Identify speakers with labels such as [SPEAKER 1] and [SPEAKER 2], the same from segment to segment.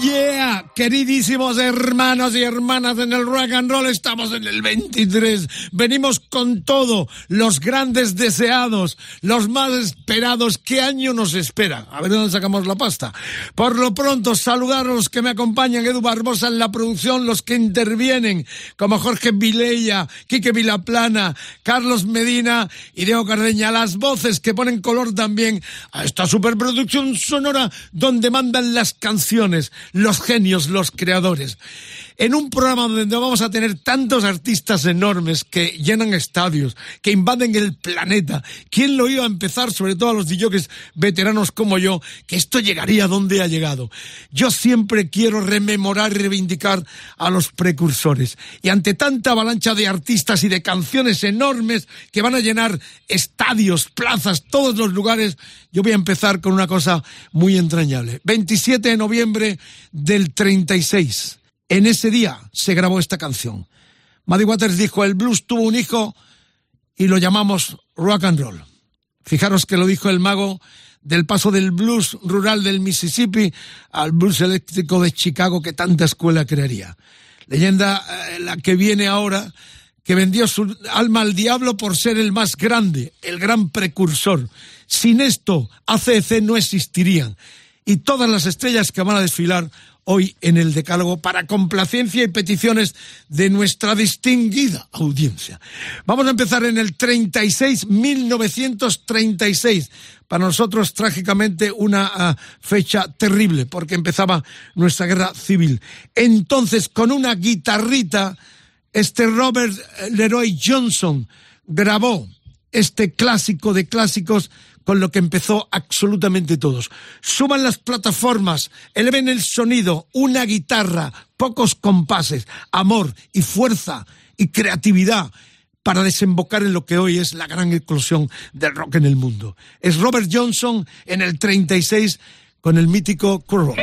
[SPEAKER 1] Yeah, queridísimos hermanos y hermanas en el rock and roll, estamos en el 23. Venimos con todo, los grandes deseados, los más esperados. ¿Qué año nos espera? A ver dónde sacamos la pasta. Por lo pronto, saludar a los que me acompañan, Edu Barbosa en la producción, los que intervienen, como Jorge Vilella, Quique Vilaplana, Carlos Medina y Diego Cardeña, las voces que ponen color también a esta superproducción sonora donde mandan las canciones los genios, los creadores. En un programa donde vamos a tener tantos artistas enormes que llenan estadios, que invaden el planeta. ¿Quién lo iba a empezar, sobre todo a los DJs veteranos como yo, que esto llegaría donde ha llegado? Yo siempre quiero rememorar y reivindicar a los precursores. Y ante tanta avalancha de artistas y de canciones enormes que van a llenar estadios, plazas, todos los lugares, yo voy a empezar con una cosa muy entrañable. 27 de noviembre del 36. En ese día se grabó esta canción. Muddy Waters dijo, el blues tuvo un hijo y lo llamamos rock and roll. Fijaros que lo dijo el mago del paso del blues rural del Mississippi al blues eléctrico de Chicago que tanta escuela crearía. Leyenda eh, la que viene ahora, que vendió su alma al diablo por ser el más grande, el gran precursor. Sin esto, ACC no existirían. Y todas las estrellas que van a desfilar hoy en el Decálogo para complacencia y peticiones de nuestra distinguida audiencia. Vamos a empezar en el 36, 1936. Para nosotros, trágicamente, una uh, fecha terrible, porque empezaba nuestra guerra civil. Entonces, con una guitarrita, este Robert Leroy Johnson grabó este clásico de clásicos con lo que empezó absolutamente todos. Suban las plataformas, eleven el sonido, una guitarra, pocos compases, amor y fuerza y creatividad para desembocar en lo que hoy es la gran eclosión del rock en el mundo. Es Robert Johnson en el 36 con el mítico Curro.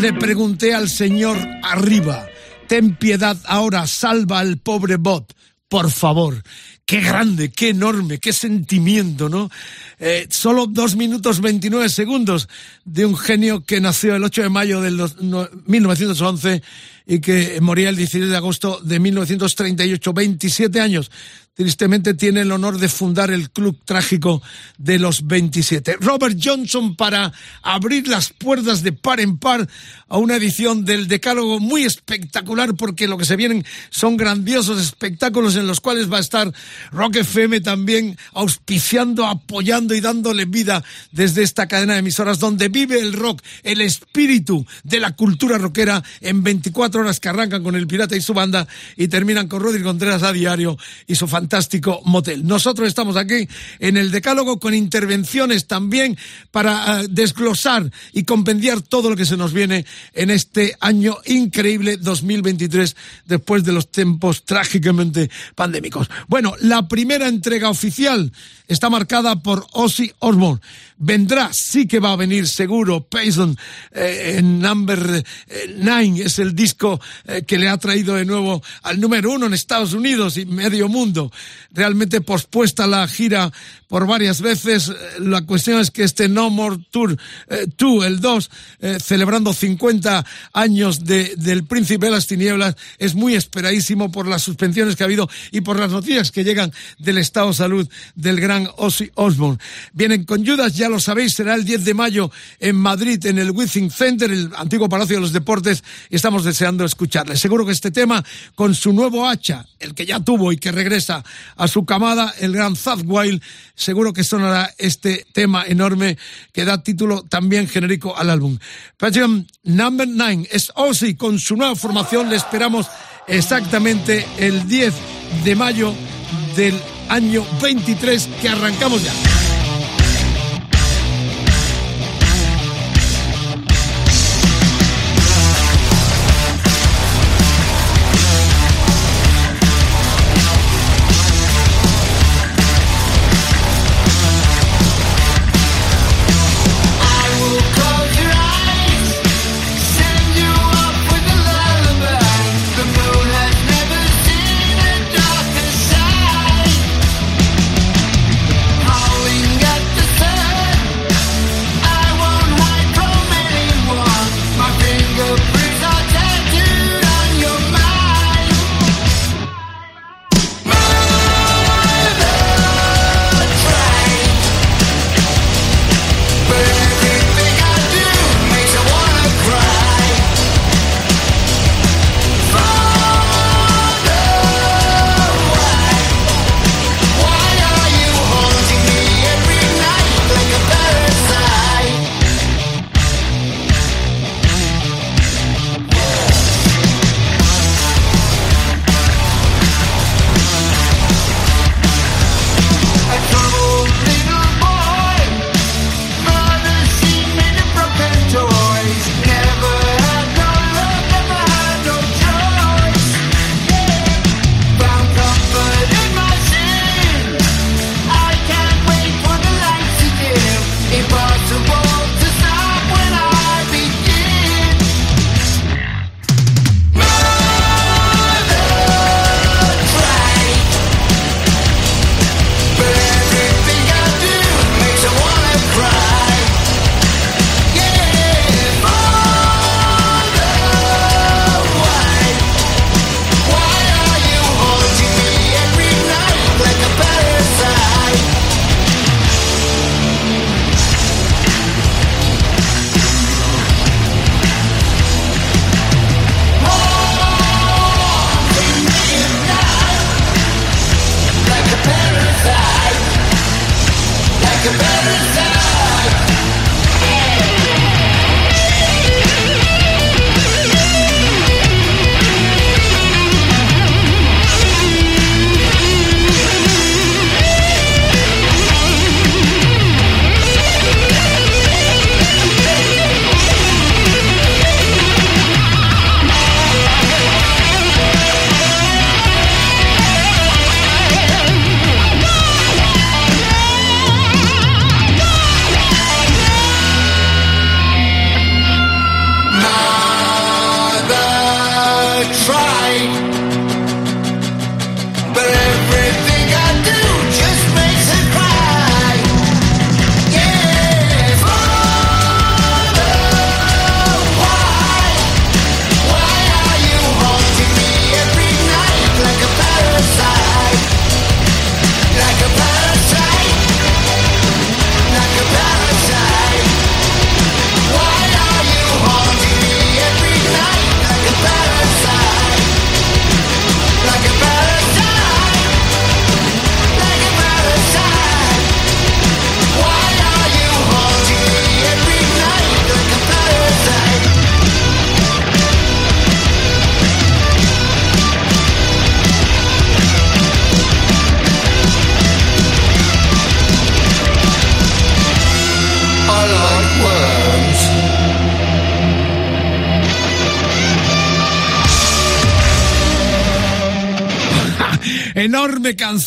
[SPEAKER 1] Le pregunté al Señor arriba, ten piedad ahora, salva al pobre bot, por favor. Qué grande, qué enorme, qué sentimiento, ¿no? Eh, solo dos minutos 29 segundos de un genio que nació el 8 de mayo del 1911 y que moría el 16 de agosto de 1938, 27 años tristemente tiene el honor de fundar el Club Trágico de los 27. Robert Johnson para abrir las puertas de par en par a una edición del Decálogo muy espectacular porque lo que se vienen son grandiosos espectáculos en los cuales va a estar Rock FM también auspiciando, apoyando y dándole vida desde esta cadena de emisoras donde vive el rock, el espíritu de la cultura rockera en 24 horas que arrancan con el Pirata y su banda y terminan con Rodrigo Contreras a diario y su fantástico motel. Nosotros estamos aquí en el Decálogo con intervenciones también para uh, desglosar y compendiar todo lo que se nos viene en este año increíble 2023 después de los tiempos trágicamente pandémicos. Bueno, la primera entrega oficial está marcada por Ozzy Osbourne. Vendrá, sí que va a venir seguro, Payson eh, en Number 9 es el disco eh, que le ha traído de nuevo al número uno en Estados Unidos y medio mundo. Realmente pospuesta la gira por varias veces. La cuestión es que este No More Tour 2, el 2, celebrando 50 años de, del Príncipe de las Tinieblas, es muy esperadísimo por las suspensiones que ha habido y por las noticias que llegan del estado de salud del gran Ozzy Osbourne. Vienen con Judas, ya lo sabéis, será el 10 de mayo en Madrid, en el Withing Center, el antiguo Palacio de los Deportes, y estamos deseando escucharle. Seguro que este tema, con su nuevo hacha, el que ya tuvo y que regresa a su camada, el gran Zad Wild, seguro que sonará este tema enorme que da título también genérico al álbum. Patreon Number 9 es Ozzy con su nueva formación, le esperamos exactamente el 10 de mayo del año 23 que arrancamos ya.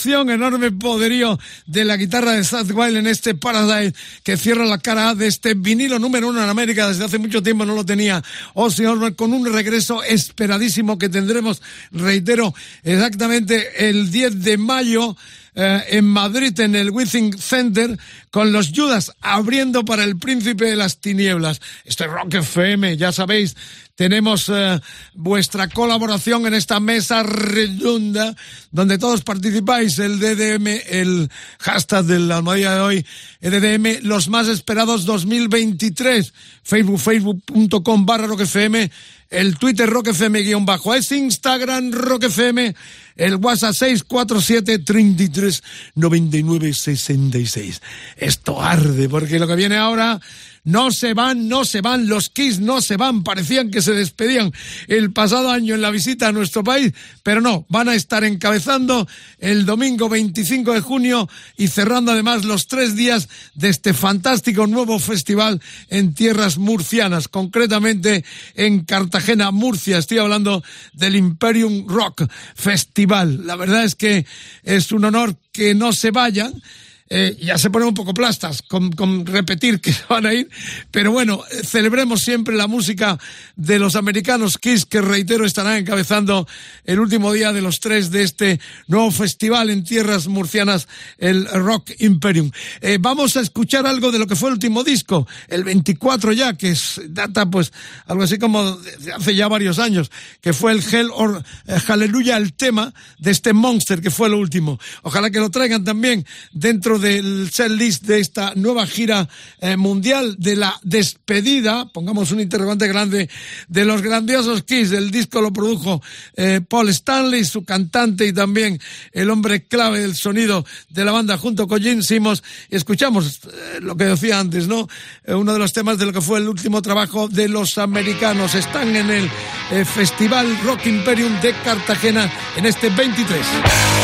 [SPEAKER 1] Enorme poderío de la guitarra de Sad Wild en este Paradise que cierra la cara de este vinilo número uno en América. Desde hace mucho tiempo no lo tenía Ozzy Osbourne con un regreso esperadísimo que tendremos, reitero, exactamente el 10 de mayo eh, en Madrid, en el Withing Center, con los Judas abriendo para el príncipe de las tinieblas. Este Rock FM, ya sabéis, tenemos eh, vuestra colaboración en esta mesa redonda donde todos participáis. El DDM, el hashtag de la almohadilla de hoy, DDM, los más esperados 2023. Facebook, facebook.com barra roquefm, el Twitter roquefm guion bajo, es Instagram roquefm, el WhatsApp 647 33 99 66. Esto arde porque lo que viene ahora no se van, no se van, los Kiss no se van, parecían que se despedían el pasado año en la visita a nuestro país, pero no, van a estar encabezando el domingo 25 de junio y cerrando además los tres días de este fantástico nuevo festival en tierras murcianas, concretamente en Cartagena, Murcia. Estoy hablando del Imperium Rock Festival. La verdad es que es un honor que no se vayan eh, ya se ponen un poco plastas con, con, repetir que van a ir, pero bueno, celebremos siempre la música de los americanos Kiss, que reitero estarán encabezando el último día de los tres de este nuevo festival en tierras murcianas, el Rock Imperium. Eh, vamos a escuchar algo de lo que fue el último disco, el 24 ya, que es, data pues algo así como hace ya varios años, que fue el Hell or eh, Hallelujah, el tema de este Monster, que fue lo último. Ojalá que lo traigan también dentro del set list de esta nueva gira eh, mundial de la despedida, pongamos un interrogante grande, de los grandiosos Kiss. El disco lo produjo eh, Paul Stanley, su cantante y también el hombre clave del sonido de la banda junto con Jim Simmons. Escuchamos eh, lo que decía antes, ¿no? uno de los temas de lo que fue el último trabajo de los americanos. Están en el Festival Rock Imperium de Cartagena en este 23.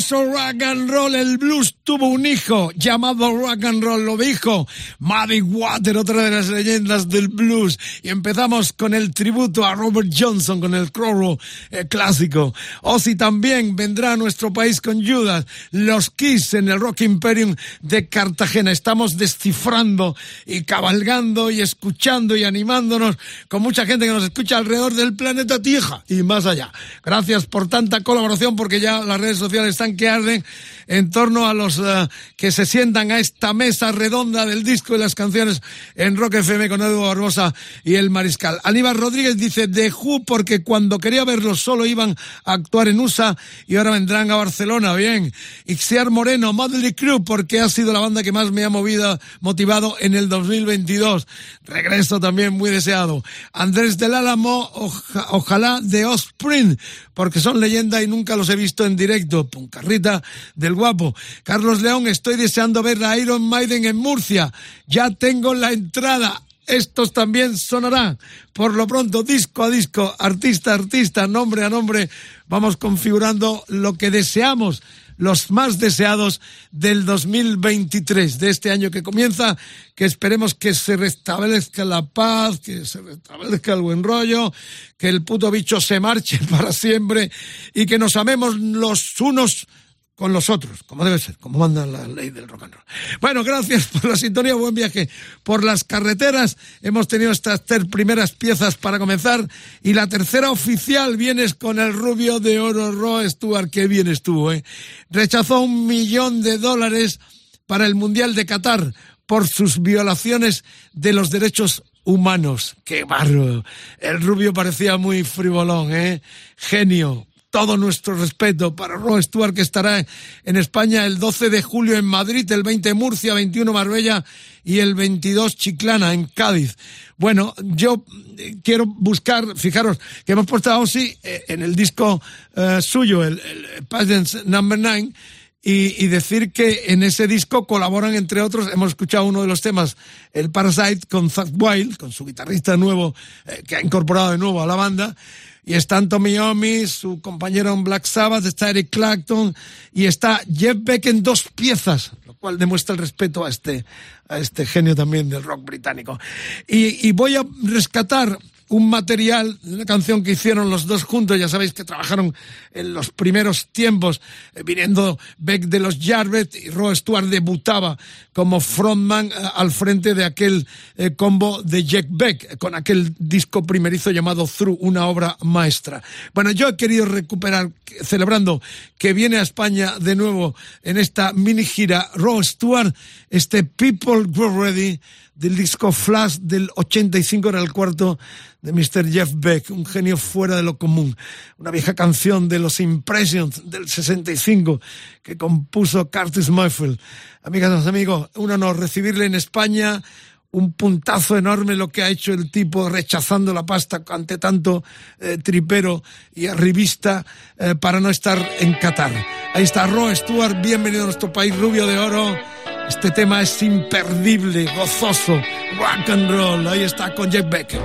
[SPEAKER 1] Poderoso rock and roll, el blues llamado rock and roll, lo dijo Muddy Water, otra de las leyendas del blues. Y empezamos con el tributo a Robert Johnson, con el Crow eh, clásico. Ozzy también vendrá a nuestro país con Judas, los Kiss en el Rock Imperium de Cartagena. Estamos descifrando y cabalgando y escuchando y animándonos con mucha gente que nos escucha alrededor del planeta Tierra y más allá. Gracias por tanta colaboración porque ya las redes sociales están que arden en torno a los eh, que se sientan a esta mesa redonda del disco y las canciones en Rock FM con Edu Barbosa y el Mariscal. Aníbal Rodríguez dice de Who porque cuando quería verlos solo iban a actuar en USA y ahora vendrán a Barcelona, bien. Ixiar Moreno, Motley Crew porque ha sido la banda que más me ha movido, motivado en el 2022. Regreso también muy deseado. Andrés del Álamo, ojalá de Osprey porque son leyenda y nunca los he visto en directo. Puncarrita del guapo. Carlos León, estoy deseando ver a Iron Maiden en Murcia. Ya tengo la entrada. Estos también sonarán. Por lo pronto, disco a disco, artista a artista, nombre a nombre, vamos configurando lo que deseamos los más deseados del 2023, de este año que comienza, que esperemos que se restablezca la paz, que se restablezca el buen rollo, que el puto bicho se marche para siempre y que nos amemos los unos con los otros, como debe ser, como manda la ley del rock and roll. Bueno, gracias por la sintonía, buen viaje por las carreteras. Hemos tenido estas tres primeras piezas para comenzar y la tercera oficial vienes con el rubio de oro Ro Stewart, que bien estuvo, ¿eh? Rechazó un millón de dólares para el Mundial de Qatar por sus violaciones de los derechos humanos. ¡Qué barro! El rubio parecía muy frivolón, ¿eh? Genio, todo nuestro respeto para Ron Stewart, que estará en España el 12 de julio en Madrid, el 20 Murcia, 21 Marbella y el 22 Chiclana en Cádiz. Bueno, yo eh, quiero buscar, fijaros, que hemos puesto a Ozzy eh, en el disco eh, suyo, el, el Number 9, y, decir que en ese disco colaboran, entre otros, hemos escuchado uno de los temas, el Parasite, con Zach Wild, con su guitarrista nuevo, que ha incorporado de nuevo a la banda, y están Tommy Omi, su compañero en Black Sabbath, está Eric Clapton y está Jeff Beck en dos piezas, lo cual demuestra el respeto a este, a este genio también del rock británico. Y, y voy a rescatar un material, una canción que hicieron los dos juntos, ya sabéis que trabajaron en los primeros tiempos, eh, viniendo Beck de los Jarvet y Roy Stewart debutaba como frontman eh, al frente de aquel eh, combo de Jack Beck, con aquel disco primerizo llamado Through, una obra maestra. Bueno, yo he querido recuperar, celebrando que viene a España de nuevo en esta mini gira, Roy Stewart, este People Go Ready, del disco Flash del 85, era el cuarto de Mr. Jeff Beck, un genio fuera de lo común. Una vieja canción de los Impressions del 65 que compuso Curtis Mayfield. Amigas amigos, un honor recibirle en España. Un puntazo enorme lo que ha hecho el tipo rechazando la pasta ante tanto eh, tripero y arribista eh, para no estar en Qatar. Ahí está Ro Stewart, bienvenido a nuestro país rubio de oro. Este tema es imperdible, gozoso, rock and roll. Ahí está con Jeff Beck.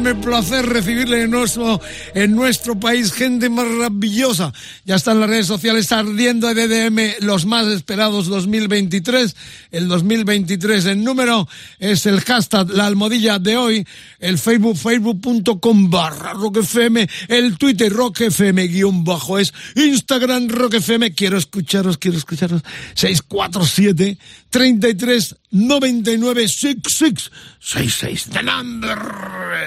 [SPEAKER 1] Un enorme placer recibirle en nuestro, en nuestro país. Gente maravillosa. Ya están las redes sociales ardiendo de DDM los más esperados 2023. El 2023 el número es el hashtag, la almohadilla de hoy. El Facebook, facebook.com barra rockfm. El Twitter rockfm guion bajo es. Instagram rockfm. Quiero escucharos, quiero escucharos. 647 33 99 66 66 The Number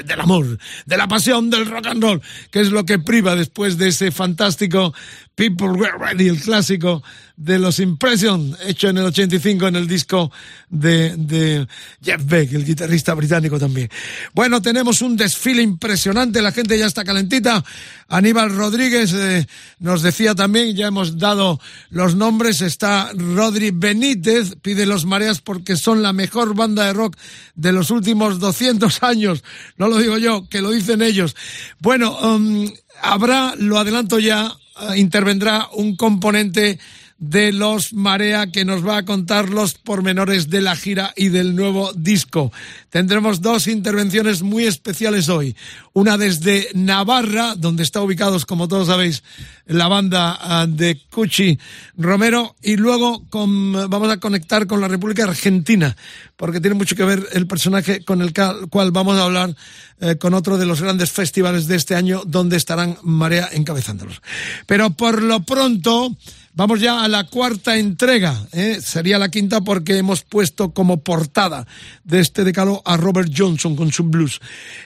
[SPEAKER 1] del amor, de la pasión del rock and roll, que es lo que priva después de ese fantástico People Were Ready, el clásico de los Impression, hecho en el 85 en el disco de, de Jeff Beck, el guitarrista británico también. Bueno, tenemos un desfile impresionante, la gente ya está calentita. Aníbal Rodríguez eh, nos decía también, ya hemos dado los nombres, está Rodri Benítez, pide los mareas porque son la mejor banda de rock de los últimos 200 años. No lo digo yo, que lo dicen ellos. Bueno, um, habrá, lo adelanto ya, intervendrá un componente de los Marea que nos va a contar los pormenores de la gira y del nuevo disco. Tendremos dos intervenciones muy especiales hoy. Una desde Navarra, donde está ubicados, como todos sabéis, la banda ah, de Cuchi Romero, y luego vamos a conectar con la República Argentina, porque tiene mucho que ver el personaje con el cual vamos a hablar eh, con otro de los grandes festivales de este año, donde estarán Marea encabezándolos. Pero por lo pronto, Vamos ya a la cuarta entrega, ¿eh? sería la quinta porque hemos puesto como portada de este decalo a Robert Johnson con su blues.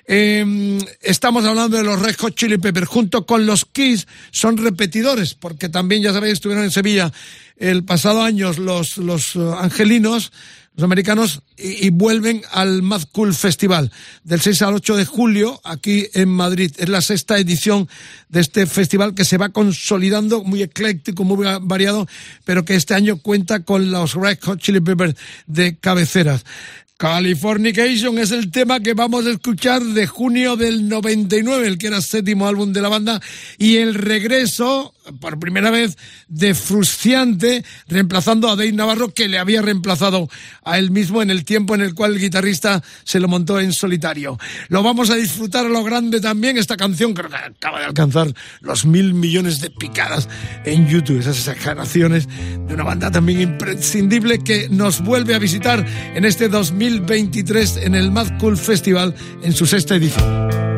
[SPEAKER 1] Eh, estamos hablando de los Red Hot Chili Peppers, junto con los Kiss, son repetidores, porque también, ya sabéis, estuvieron en Sevilla el pasado año los, los uh, angelinos, los americanos y, vuelven al Mad Cool Festival del 6 al 8 de julio aquí en Madrid. Es la sexta edición de este festival que se va consolidando, muy ecléctico, muy variado, pero que este año cuenta con los Red Hot Chili Peppers de cabeceras. Californication es el tema que vamos a escuchar de junio del 99, el que era séptimo álbum de la banda, y el regreso, por primera vez, de Frustiante, reemplazando a Dave Navarro, que le había reemplazado a él mismo en el tiempo en el cual el guitarrista se lo montó en solitario. Lo vamos a disfrutar a lo grande también, esta canción creo que acaba de alcanzar los mil millones de picadas en YouTube, esas exageraciones de una banda también imprescindible que nos vuelve a visitar en este 2000 2023 en el Mad Cool Festival en su sexta edición.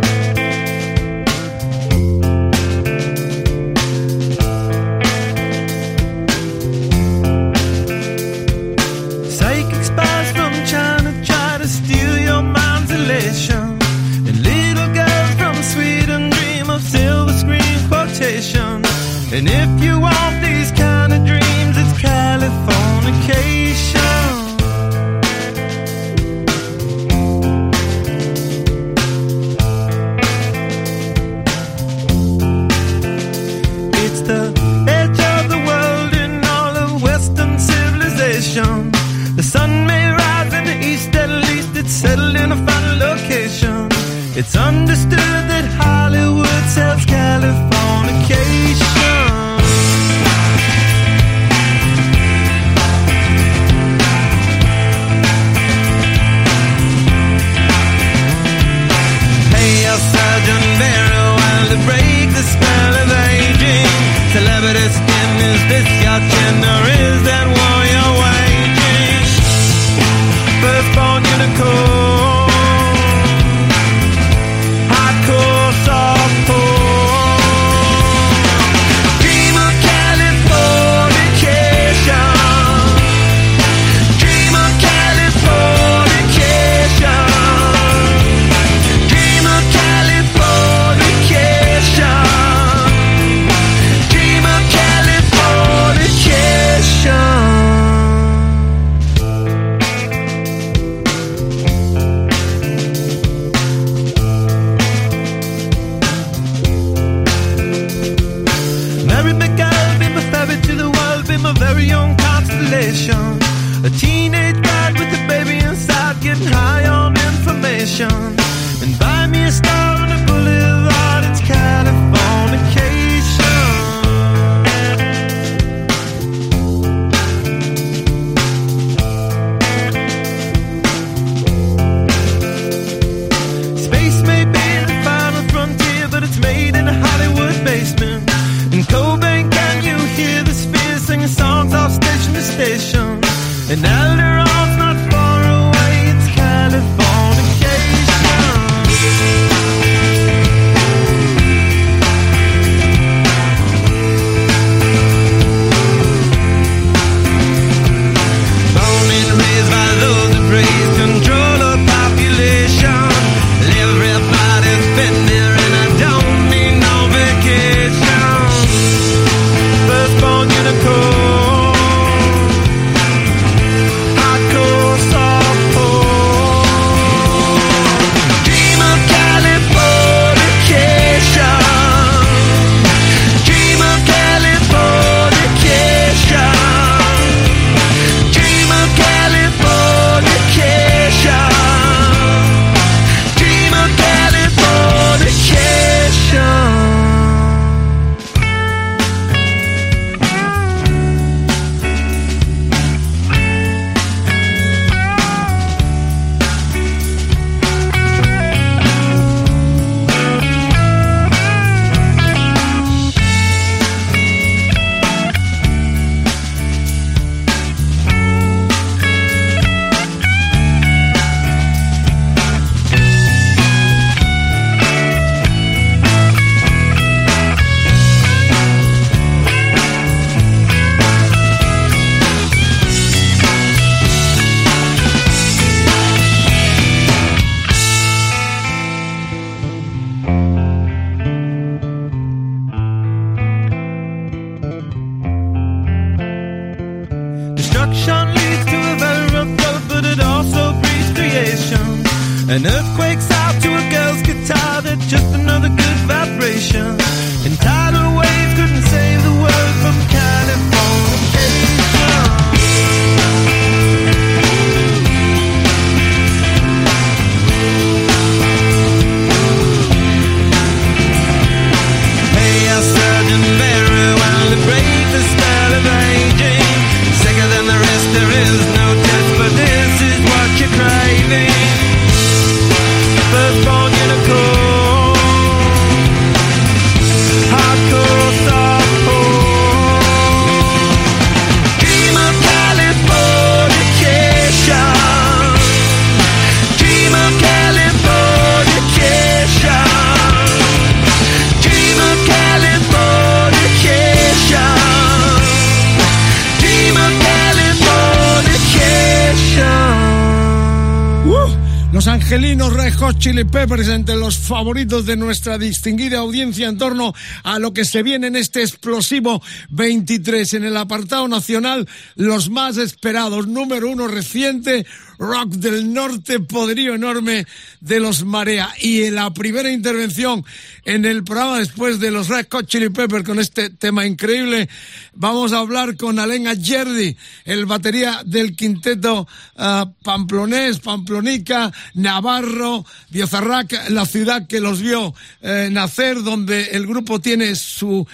[SPEAKER 1] Hot Chili Peppers entre los favoritos de nuestra distinguida audiencia en torno a lo que se viene en este explosivo 23. En el apartado nacional, los más esperados. Número uno reciente, Rock del Norte, poderío enorme de los Marea. Y en la primera intervención en el programa después de los Red Hot Chili Peppers con este tema increíble, vamos a hablar con Alena Yerdi, el batería del quinteto uh, pamplonés, pamplonica, Navarro, Biozarrac, la ciudad que los vio eh, nacer, donde el grupo tiene su uh,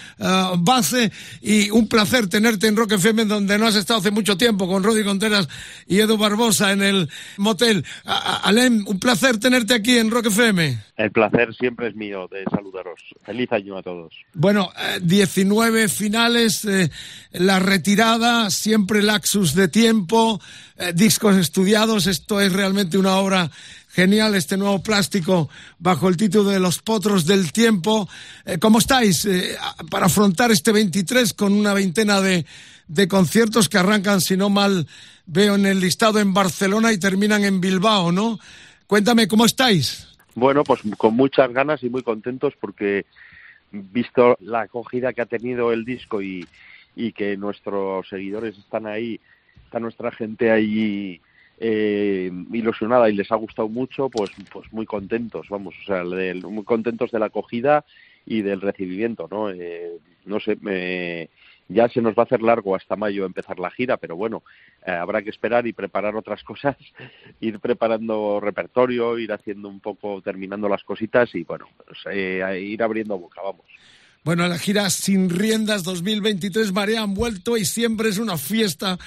[SPEAKER 1] base y un placer tenerte en Rock FM donde no has estado hace mucho tiempo con Rodi Conteras y Edu Barbosa en el motel. Alem, un placer tenerte aquí en Rock FM.
[SPEAKER 2] El placer siempre es mío de saludaros. Feliz año a todos.
[SPEAKER 1] Bueno, eh, 19 finales, eh, la retirada, siempre laxus de tiempo, eh, discos estudiados. Esto es realmente una obra genial, este nuevo plástico bajo el título de Los Potros del Tiempo. Eh, ¿Cómo estáis para afrontar este 23 con una veintena de, de conciertos que arrancan, si no mal veo en el listado, en Barcelona y terminan en Bilbao, ¿no? Cuéntame, ¿cómo estáis?
[SPEAKER 2] Bueno, pues con muchas ganas y muy contentos porque visto la acogida que ha tenido el disco y, y que nuestros seguidores están ahí, está nuestra gente ahí eh, ilusionada y les ha gustado mucho, pues, pues muy contentos, vamos, o sea, muy contentos de la acogida y del recibimiento, ¿no? Eh, no sé, me, ya se nos va a hacer largo hasta mayo empezar la gira, pero bueno, eh, habrá que esperar y preparar otras cosas, ir preparando repertorio, ir haciendo un poco, terminando las cositas y bueno, pues, eh, ir abriendo boca, vamos.
[SPEAKER 1] Bueno, la gira Sin Riendas 2023, Marea han vuelto y siempre es una fiesta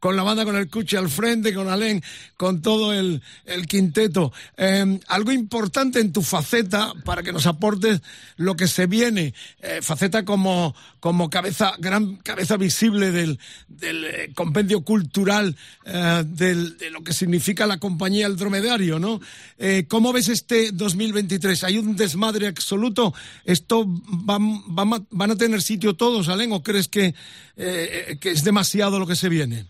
[SPEAKER 1] con la banda, con el Cuchi al frente, con Alén, con todo el, el quinteto. Eh, algo importante en tu faceta para que nos aportes lo que se viene, eh, faceta como, como cabeza, gran cabeza visible del, del eh, compendio cultural eh, del, de lo que significa la compañía El Dromedario, ¿no? Eh, ¿Cómo ves este 2023? ¿Hay un desmadre absoluto? ¿Esto va, va, van a tener sitio todos, Alén, o crees que, eh, que es demasiado lo que se viene?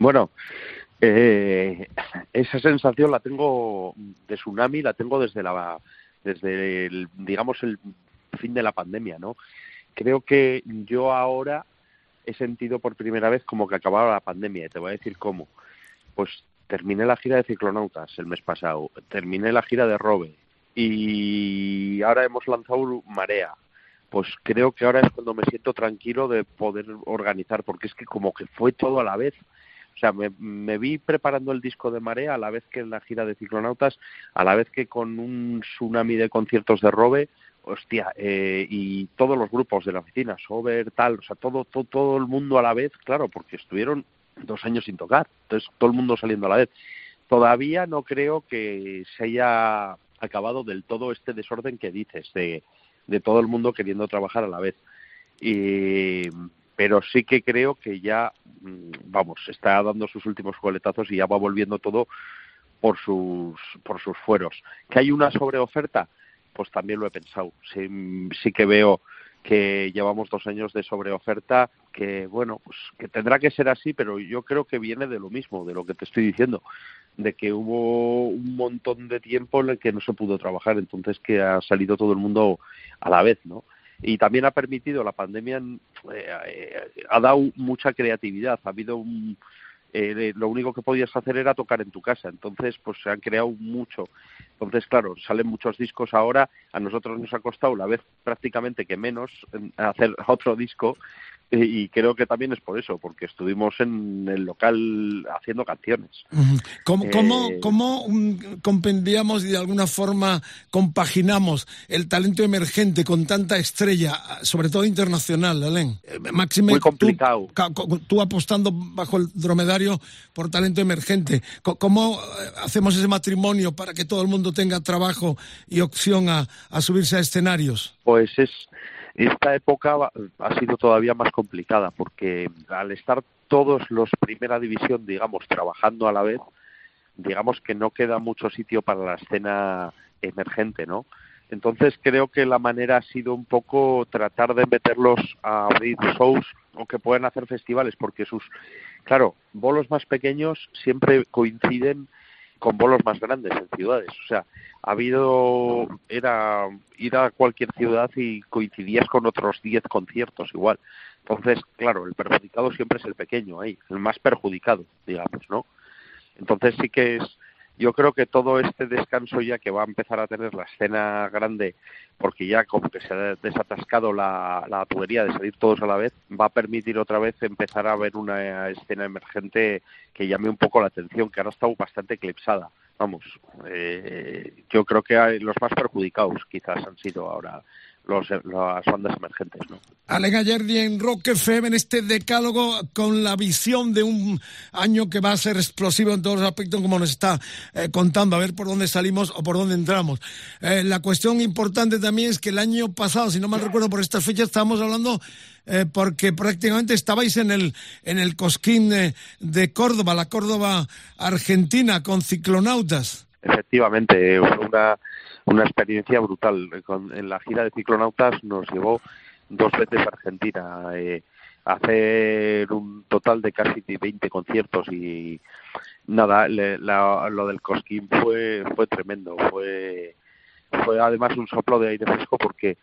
[SPEAKER 2] Bueno, eh, esa sensación la tengo de tsunami, la tengo desde la, desde el, digamos el fin de la pandemia, ¿no? Creo que yo ahora he sentido por primera vez como que acababa la pandemia. Y te voy a decir cómo. Pues terminé la gira de Ciclonautas el mes pasado, terminé la gira de Robe y ahora hemos lanzado Marea. Pues creo que ahora es cuando me siento tranquilo de poder organizar, porque es que como que fue todo a la vez. Sea, me, me, vi preparando el disco de Marea a la vez que en la gira de Ciclonautas, a la vez que con un tsunami de conciertos de Robe, hostia, eh, y todos los grupos de la oficina, Sober, tal, o sea, todo, todo, todo el mundo a la vez, claro, porque estuvieron dos años sin tocar, entonces todo el mundo saliendo a la vez. Todavía no creo que se haya acabado del todo este desorden que dices, de, de todo el mundo queriendo trabajar a la vez. Y, pero sí que creo que ya, vamos, está dando sus últimos coletazos y ya va volviendo todo por sus, por sus fueros. ¿Que hay una sobreoferta? Pues también lo he pensado. Sí, sí que veo que llevamos dos años de sobreoferta, que bueno, pues que tendrá que ser así, pero yo creo que viene de lo mismo, de lo que te estoy diciendo, de que hubo un montón de tiempo en el que no se pudo trabajar, entonces que ha salido todo el mundo a la vez, ¿no? Y también ha permitido la pandemia eh, ha dado mucha creatividad. Ha habido un eh, lo único que podías hacer era tocar en tu casa. Entonces pues se han creado mucho. Entonces claro salen muchos discos ahora. A nosotros nos ha costado la vez prácticamente que menos hacer otro disco y creo que también es por eso, porque estuvimos en el local haciendo canciones.
[SPEAKER 1] ¿Cómo, eh... cómo, cómo compendiamos y de alguna forma compaginamos el talento emergente con tanta estrella, sobre todo internacional, Alén?
[SPEAKER 2] Máxime, Muy complicado.
[SPEAKER 1] Tú, tú, apostando bajo el dromedario por talento emergente. ¿Cómo hacemos ese matrimonio para que todo el mundo tenga trabajo y opción a, a subirse a escenarios?
[SPEAKER 2] Pues es esta época ha sido todavía más complicada porque al estar todos los primera división, digamos, trabajando a la vez, digamos que no queda mucho sitio para la escena emergente, ¿no? Entonces creo que la manera ha sido un poco tratar de meterlos a abrir shows o que puedan hacer festivales, porque sus, claro, bolos más pequeños siempre coinciden con bolos más grandes en ciudades. O sea, ha habido, era ir a cualquier ciudad y coincidías con otros 10 conciertos igual. Entonces, claro, el perjudicado siempre es el pequeño ahí, el más perjudicado, digamos, ¿no? Entonces sí que es, yo creo que todo este descanso ya que va a empezar a tener la escena grande, porque ya como que se ha desatascado la, la tubería de salir todos a la vez, va a permitir otra vez empezar a ver una escena emergente que llame un poco la atención, que ahora está bastante eclipsada. Vamos, eh, yo creo que los más perjudicados quizás han sido ahora los, las bandas emergentes. ¿no?
[SPEAKER 1] Alega ayer en Rock FM en este decálogo con la visión de un año que va a ser explosivo en todos los aspectos, como nos está eh, contando, a ver por dónde salimos o por dónde entramos. Eh, la cuestión importante también es que el año pasado, si no mal recuerdo por esta fecha, estábamos hablando eh, porque prácticamente estabais en el, en el Cosquín de, de Córdoba, la Córdoba argentina, con ciclonautas.
[SPEAKER 2] Efectivamente, fue una una experiencia brutal. en la gira de ciclonautas nos llevó dos veces a Argentina eh, hacer un total de casi 20 conciertos y nada, lo del Cosquín fue fue tremendo, fue fue además un soplo de aire fresco porque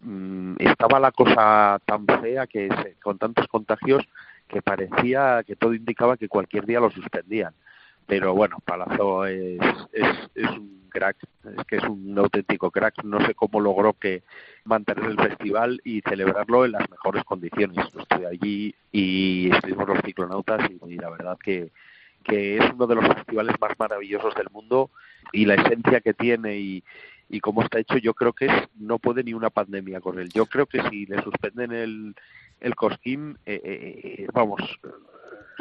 [SPEAKER 2] mm, estaba la cosa tan fea que con tantos contagios que parecía que todo indicaba que cualquier día lo suspendían pero bueno, Palazzo es, es, un crack, es que es un auténtico crack. No sé cómo logró que mantener el festival y celebrarlo en las mejores condiciones. Estoy allí y estuvimos los ciclonautas y, la verdad que, que es uno de los festivales más maravillosos del mundo y la esencia que tiene y, y cómo está hecho, yo creo que es, no puede ni una pandemia con él. Yo creo que si le suspenden el, el Cosquín, eh, eh, eh vamos,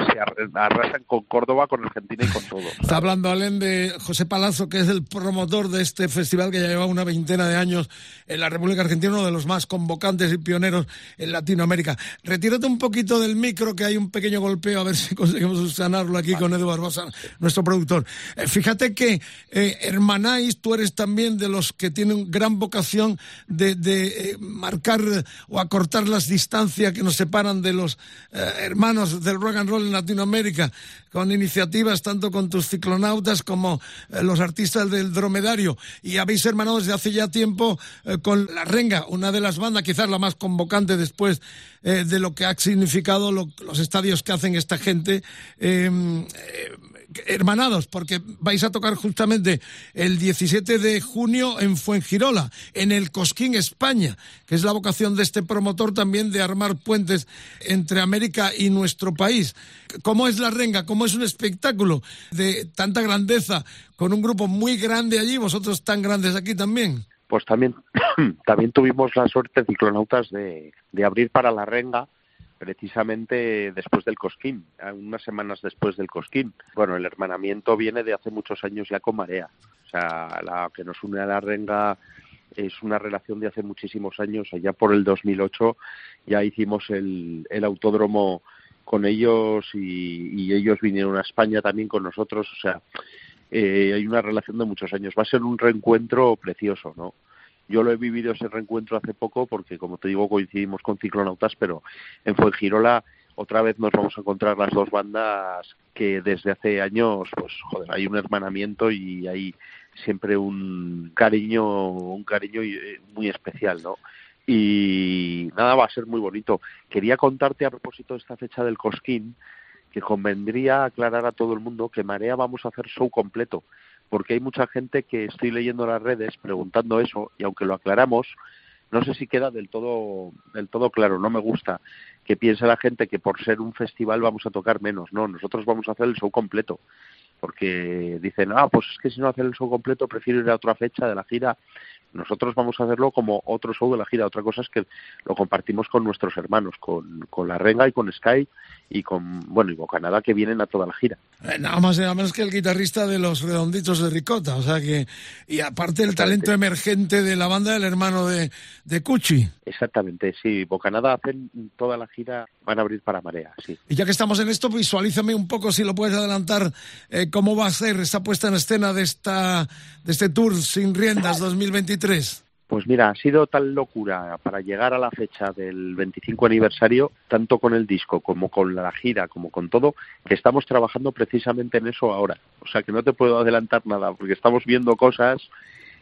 [SPEAKER 2] se arrasan con Córdoba, con Argentina y con todo.
[SPEAKER 1] Está hablando Alén de José Palazzo, que es el promotor de este festival que ya lleva una veintena de años en la República Argentina, uno de los más convocantes y pioneros en Latinoamérica. Retírate un poquito del micro, que hay un pequeño golpeo, a ver si conseguimos sanarlo aquí con Edu Barbosa, nuestro productor. Eh, fíjate que eh, Hermanáis, tú eres también de los que tienen gran vocación de, eh, marcar o acortar las distancias que nos separan de los hermanos del rock and roll Latinoamérica, con iniciativas tanto con tus ciclonautas como eh, los artistas del dromedario. Y habéis hermanado desde hace ya tiempo eh, con La Renga, una de las bandas, quizás la más convocante después eh, de lo que ha significado los estadios que hacen esta gente hermanados, porque vais a tocar justamente el 17 de junio en Fuengirola, en el Cosquín, España, que es la vocación de este promotor también de armar puentes entre América y nuestro país. ¿Cómo es la renga? ¿Cómo es un espectáculo de tanta grandeza con un grupo muy grande allí, vosotros tan grandes aquí también?
[SPEAKER 2] Pues también, también tuvimos la suerte, ciclonautas, de, de abrir para la renga precisamente después del Cosquín, unas semanas después del Cosquín. Bueno, el hermanamiento viene de hace muchos años ya con Marea. O sea, la que nos une a la renga es una relación de hace muchísimos años. Allá por el 2008 ya hicimos el, el autódromo con ellos y, ellos vinieron a España también con nosotros. O sea, eh, hay una relación de muchos años. Va a ser un reencuentro precioso, ¿no? Yo lo he vivido ese reencuentro hace poco porque, como te digo, coincidimos con ciclonautas, pero en Fuengirola otra vez nos vamos a encontrar las dos bandas que desde hace años, pues, joder, hay un hermanamiento y hay siempre un cariño, un cariño eh, muy especial, ¿no? Y nada, va a ser muy bonito. Quería contarte a propósito de esta fecha del Cosquín que convendría aclarar a todo el mundo que Marea vamos a hacer show completo porque hay mucha gente que estoy leyendo las redes preguntando eso y aunque lo aclaramos, no sé si queda del todo del todo claro, no me gusta que piense la gente que por ser un festival vamos a tocar menos, no, nosotros vamos a hacer el show completo. Porque dicen, ah, pues es que si no hacen el show completo prefiero ir a otra fecha de la gira nosotros vamos a hacerlo como otro show de la gira. Otra cosa es que lo compartimos con nuestros hermanos, con, con La Renga y con Sky y con, bueno, y con Canadá que vienen a toda la gira.
[SPEAKER 1] Eh, nada más nada menos que el guitarrista de los Redonditos de Ricota, o sea que, y aparte el talento emergente de la banda del hermano de, de Cuchi.
[SPEAKER 2] Exactamente, sí, Bocanada hacen toda la gira, van a abrir para Marea, sí.
[SPEAKER 1] Y ya que estamos en esto, visualízame un poco, si lo puedes adelantar, eh, cómo va a ser esta puesta en escena de, esta, de este tour sin riendas 2023.
[SPEAKER 2] Pues mira, ha sido tal locura para llegar a la fecha del 25 aniversario, tanto con el disco como con la gira, como con todo, que estamos trabajando precisamente en eso ahora. O sea que no te puedo adelantar nada, porque estamos viendo cosas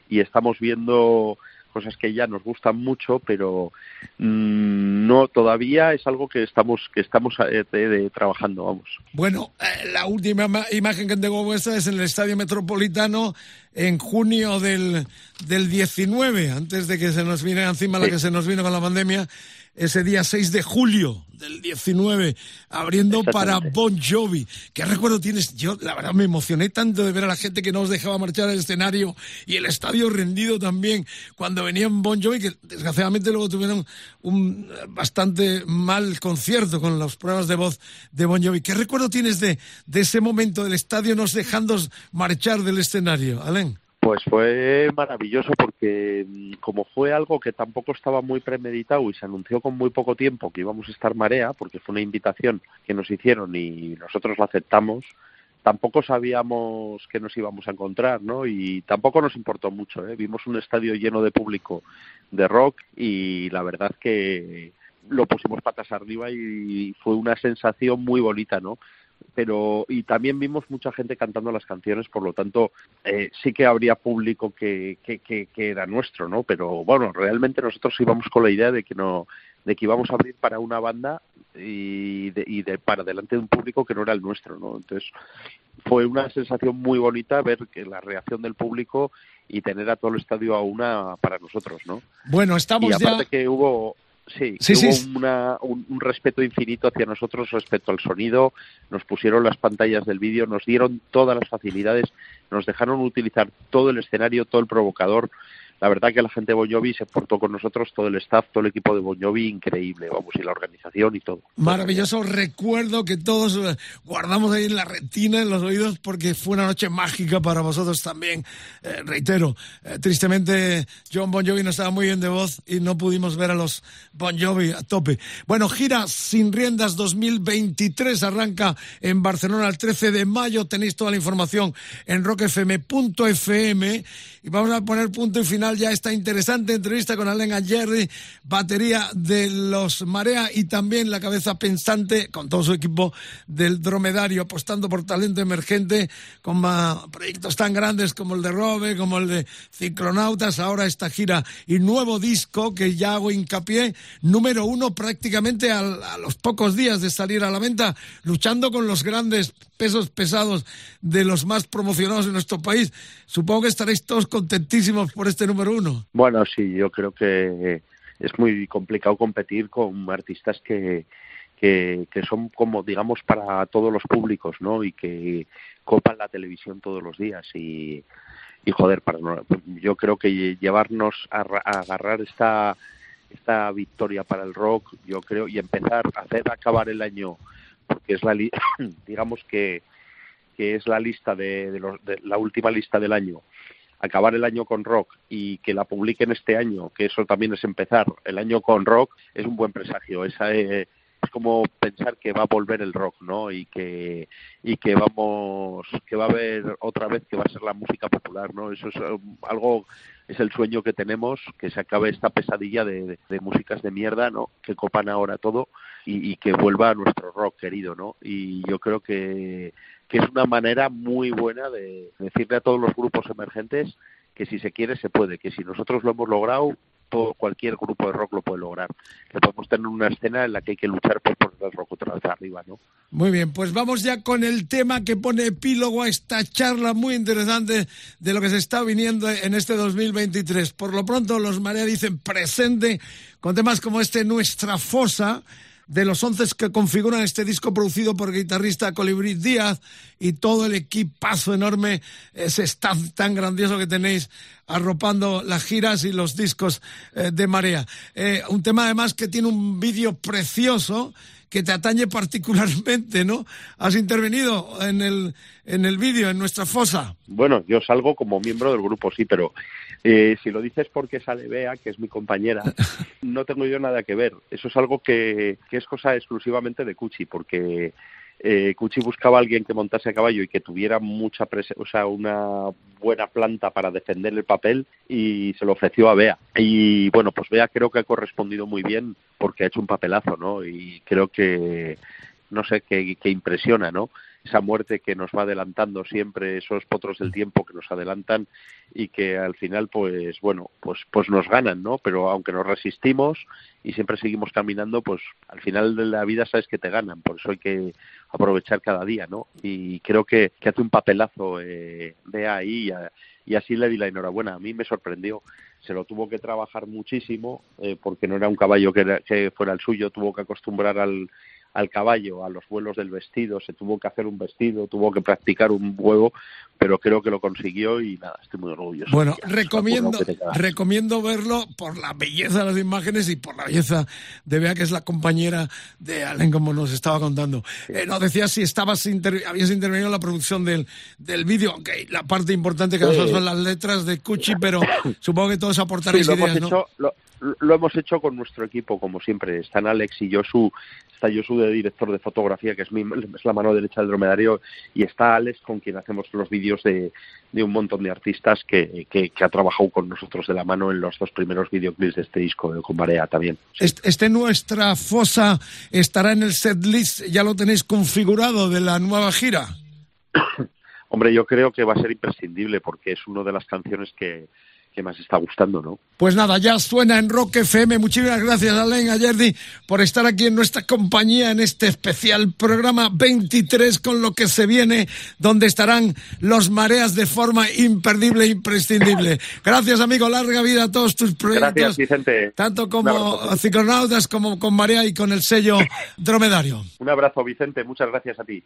[SPEAKER 2] y estamos viendo cosas que ya nos gustan mucho, pero mm, no todavía es algo que estamos que estamos eh, trabajando, vamos.
[SPEAKER 1] Bueno, eh, la última imagen que tengo vuestra es en el Estadio Metropolitano en junio del, del 19, antes de que se nos viniera encima la que se nos vino con la pandemia, ese día 6 de julio del 19, abriendo para Bon Jovi. ¿Qué recuerdo tienes? Yo, la verdad, me emocioné tanto de ver a la gente que no os dejaba marchar al escenario y el estadio rendido también cuando venían Bon Jovi, que desgraciadamente luego tuvieron un bastante mal concierto con las pruebas de voz de Bon Jovi. ¿Qué recuerdo tienes de, de ese momento del estadio nos dejando marchar del escenario, Alain?
[SPEAKER 2] Pues fue maravilloso porque mm, como fue algo que tampoco estaba muy premeditado y se anunció con muy poco tiempo que íbamos a estar marea, porque fue una invitación que nos hicieron y nosotros la aceptamos, tampoco sabíamos que nos íbamos a encontrar, ¿no? Y tampoco nos importó mucho, ¿eh? Vimos un estadio lleno de público de rock y la verdad que lo pusimos patas arriba y fue una sensación muy bonita, ¿no? Pero y también vimos mucha gente cantando las canciones, por lo tanto eh, sí que habría público que, que, que, era nuestro, ¿no? Pero bueno, realmente nosotros íbamos con la idea de que no de que íbamos a abrir para una banda y, de, y de, para delante de un público que no era el nuestro, ¿no? Entonces fue una sensación muy bonita ver que la reacción del público y tener a todo el estadio a una para nosotros, ¿no?
[SPEAKER 1] Bueno, estamos
[SPEAKER 2] y aparte
[SPEAKER 1] ya...
[SPEAKER 2] que hubo Sí, hubo Una, un, respeto infinito hacia nosotros respecto al sonido, nos pusieron las pantallas del vídeo, nos dieron todas las facilidades, nos dejaron utilizar todo el escenario, todo el provocador, la verdad que la gente de Bon Jovi se portó con nosotros, todo el staff, todo el equipo de Bon Jovi, increíble, vamos, y la organización y todo.
[SPEAKER 1] Maravilloso recuerdo que todos eh, guardamos ahí en la retina, en los oídos, porque fue una noche mágica para vosotros también. Eh, reitero, eh, tristemente John Bon Jovi no estaba muy bien de voz y no pudimos ver a los Bon Jovi a tope. Bueno, gira Sin Riendas 2023 arranca en Barcelona el 13 de mayo. Tenéis toda la información en rockfm.fm y vamos a poner punto y final ya esta interesante entrevista con Alain Jerry, batería de los Marea y también la cabeza pensante con todo su equipo del Dromedario, apostando por talento emergente con proyectos tan grandes como el de Robe, como el de Ciclonautas, ahora esta gira y nuevo disco que ya hago hincapié, número uno prácticamente a los pocos días de salir a la venta, luchando con los grandes pesos pesados de los más promocionados en nuestro país. Supongo que estaréis todos contentísimos por este número
[SPEAKER 2] Bueno, sí, yo creo que es muy complicado competir con artistas que, que, son como digamos para todos los públicos, ¿no? Y que copan la televisión todos los días y, y joder, para yo creo que llevarnos a, a agarrar esta esta victoria para el rock, yo creo, y empezar a hacer acabar el año porque es la digamos que, que es la lista de, de, los, de, la última lista del año acabar el año con rock y que la publiquen este año que eso también es empezar. El año con rock es un buen presagio esa eh, es como pensar que va a volver el rock no y que y que vamos que va a haber otra vez que va a ser la música popular no eso es um, algo es el sueño que tenemos que se acabe esta pesadilla de, de, músicas de mierda no que copan ahora todo y, y, que vuelva nuestro rock querido, ¿no? Y yo creo que, que es una manera muy buena de decirle a todos los grupos emergentes que si se quiere se puede, que si nosotros lo hemos logrado, todo, cualquier grupo de rock lo puede lograr. Que podemos tener una escena en la que hay que luchar por poner el rock otra vez arriba, ¿no?
[SPEAKER 1] Muy bien, pues vamos ya con el tema que pone epílogo a esta charla muy interesante de lo que se está viniendo en este 2023. Por lo pronto, los Marea dicen presente con temas como este Nuestra Fosa, de los once que configuran este disco producido por el guitarrista Colibrí Díaz y todo el equipazo enorme, ese staff tan grandioso que tenéis arropando las giras y los discos eh, de Marea. Eh, un tema además que tiene un vídeo precioso que te atañe particularmente, ¿no? Has intervenido en el, en el vídeo, en nuestra fosa.
[SPEAKER 2] Bueno, yo salgo como miembro del grupo, sí, pero eh, si lo dices porque sale Bea, que es mi compañera, no tengo yo nada que ver. Eso es algo que, que es cosa exclusivamente de Cuchi, porque eh, Cuchi buscaba a alguien que montase a caballo y que tuviera mucha o sea, una buena planta para defender el papel y se lo ofreció a Bea. Y bueno, pues Bea creo que ha correspondido muy bien porque ha hecho un papelazo, ¿no? Y creo que, no sé, que, que impresiona, ¿no? Esa muerte que nos va adelantando siempre, esos potros del tiempo que nos adelantan y que al final, pues bueno, pues, pues nos ganan, ¿no? Pero aunque nos resistimos y siempre seguimos caminando, pues al final de la vida sabes que te ganan, por eso hay que aprovechar cada día, ¿no? Y creo que, que hace un papelazo eh, de ahí y, así le di la enhorabuena. A mí me sorprendió se lo tuvo que trabajar muchísimo eh, porque no era un caballo que, que, fuera el suyo, tuvo que acostumbrar al, al caballo, a los vuelos del vestido, se tuvo que hacer un vestido, tuvo que practicar un huevo, pero creo que lo consiguió y nada, estoy muy orgulloso.
[SPEAKER 1] Bueno, recomiendo, recomiendo verlo por la belleza de las imágenes y por la belleza de Bea, que es la compañera de Allen, como nos estaba contando. Eh, no decías si estabas habías intervenido en la producción del, del vídeo, aunque la parte importante que son las letras de Cuchi, pero supongo que todos aportaréis
[SPEAKER 2] sí, lo
[SPEAKER 1] ideas,
[SPEAKER 2] hemos hecho, lo, hemos hecho con nuestro equipo, como siempre. Están Alex y Josu está Josu de director de fotografía, que es, mi, es la mano derecha del dromedario, y está Alex, con quien hacemos los vídeos de, de un montón de artistas que, que, ha trabajado con nosotros de la mano en los dos primeros videoclips de este disco, con Marea también.
[SPEAKER 1] Este, Nuestra Fosa estará en el setlist, ya lo tenéis configurado de la nueva gira.
[SPEAKER 2] Hombre, yo creo que va a ser imprescindible porque es una de las canciones que, que más está gustando, ¿no?
[SPEAKER 1] Pues nada, ya suena en Rock FM. Muchísimas gracias, Alain Ayerdi, por estar aquí en nuestra compañía en este especial programa 23 con lo que se viene, donde estarán los mareas de forma imperdible e imprescindible. Gracias, amigo. Larga vida a todos tus proyectos.
[SPEAKER 2] Gracias, Vicente.
[SPEAKER 1] Tanto como ciclonautas como con Marea y con el sello Dromedario.
[SPEAKER 2] Un abrazo, Vicente. Muchas gracias a ti.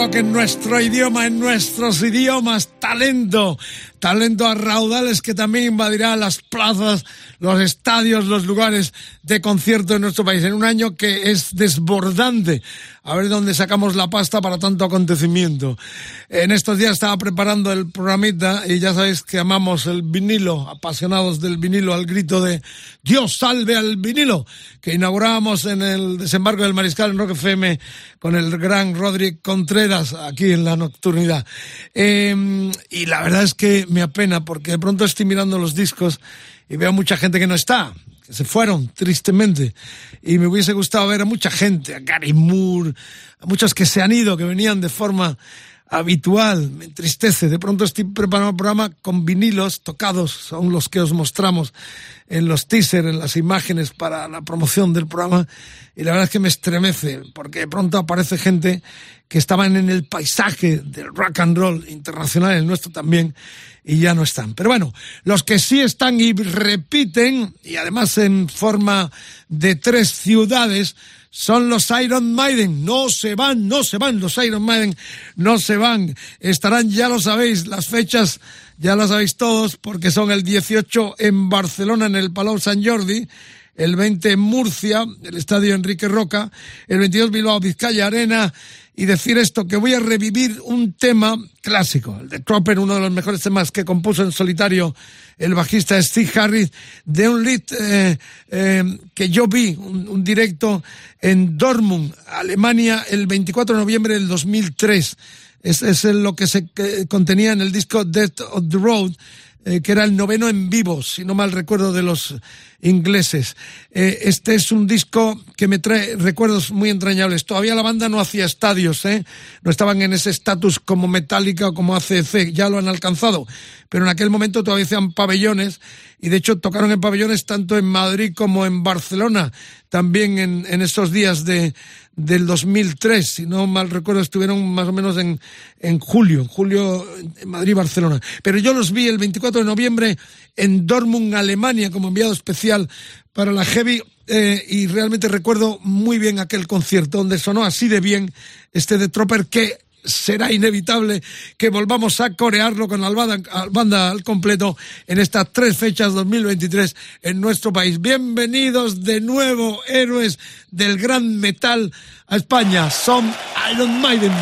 [SPEAKER 1] Rock en nuestro idioma, en nuestros idiomas, talento, talento a raudales que también invadirá las plazas, los estadios, los lugares de concierto en nuestro país, en un año que es desbordante. A ver dónde sacamos la pasta para tanto acontecimiento. En estos días estaba preparando el programita y ya sabéis que amamos el vinilo, apasionados del vinilo al grito de Dios salve al vinilo, que inaugurábamos en el desembarco del Mariscal en Rock FM con el gran Rodri Contreras aquí en la nocturnidad. Em, y la verdad es que me apena porque de pronto estoy mirando los discos y veo mucha gente que no está, que se fueron tristemente. Y me hubiese gustado ver a mucha gente, a Gary Moore, a muchos que se han ido, que venían de forma habitual, me entristece. De pronto estoy preparando un programa con vinilos tocados, son los que os mostramos en los teasers, en las imágenes para la promoción del programa, y la verdad es que me estremece, porque de pronto aparece gente que estaban en el paisaje del rock and roll internacional, el nuestro también, y ya no están. Pero bueno, los que sí están y repiten, y además en forma de tres ciudades, son los Iron Maiden. No se van, no se van, los Iron Maiden no se van. Estarán, ya lo sabéis, las fechas ya las sabéis todos, porque son el 18 en Barcelona, en el Palau Sant Jordi, el 20 en Murcia, el Estadio Enrique Roca, el 22 Bilbao Vizcaya Arena, y decir esto, que voy a revivir un tema clásico, el de Cropper, uno de los mejores temas que compuso en solitario el bajista Steve Harris, de un lead eh, eh, que yo vi, un, directo en Dortmund, Alemania, el 24 de noviembre del 2003. Es, es lo que se contenía en el disco Death of the Road, eh, que era el noveno en vivo, si no mal recuerdo, de los ingleses. Eh, este es un disco que me trae recuerdos muy entrañables. Todavía la banda no hacía estadios, ¿eh? no estaban en ese estatus como Metallica o como ACC, ya lo han alcanzado, pero en aquel momento todavía hacían pabellones y de hecho tocaron en pabellones tanto en Madrid como en Barcelona, también en, en esos días de, del 2003, si no mal recuerdo, estuvieron más o menos en, en julio, julio en Madrid-Barcelona. Pero yo los vi el 24 de noviembre en Dortmund, Alemania, como enviado especial para la Heavy, eh, y realmente recuerdo muy bien aquel concierto donde sonó así de bien este de Tropper que será inevitable que volvamos a corearlo con la banda, al completo en estas tres fechas 2023 en nuestro país. Bienvenidos de nuevo, héroes del gran metal a España. Son Iron Maiden.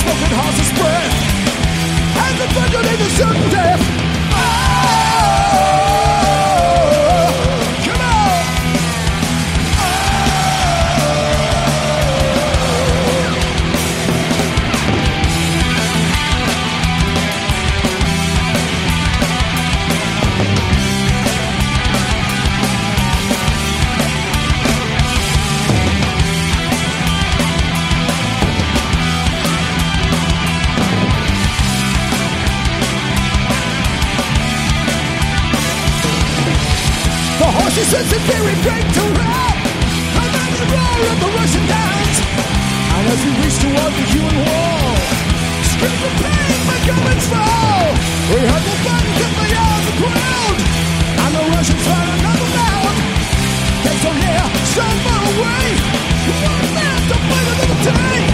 [SPEAKER 1] smoking horses breath And
[SPEAKER 3] the thunder in the sudden death does the theory break to rap? Among the roar of the Russian night And as we reach toward the human wall Scream of pain, my government's fall. We have the button, cut my arm, the ground And the Russians had another mound. They so near, so far away. One left, to fight another day?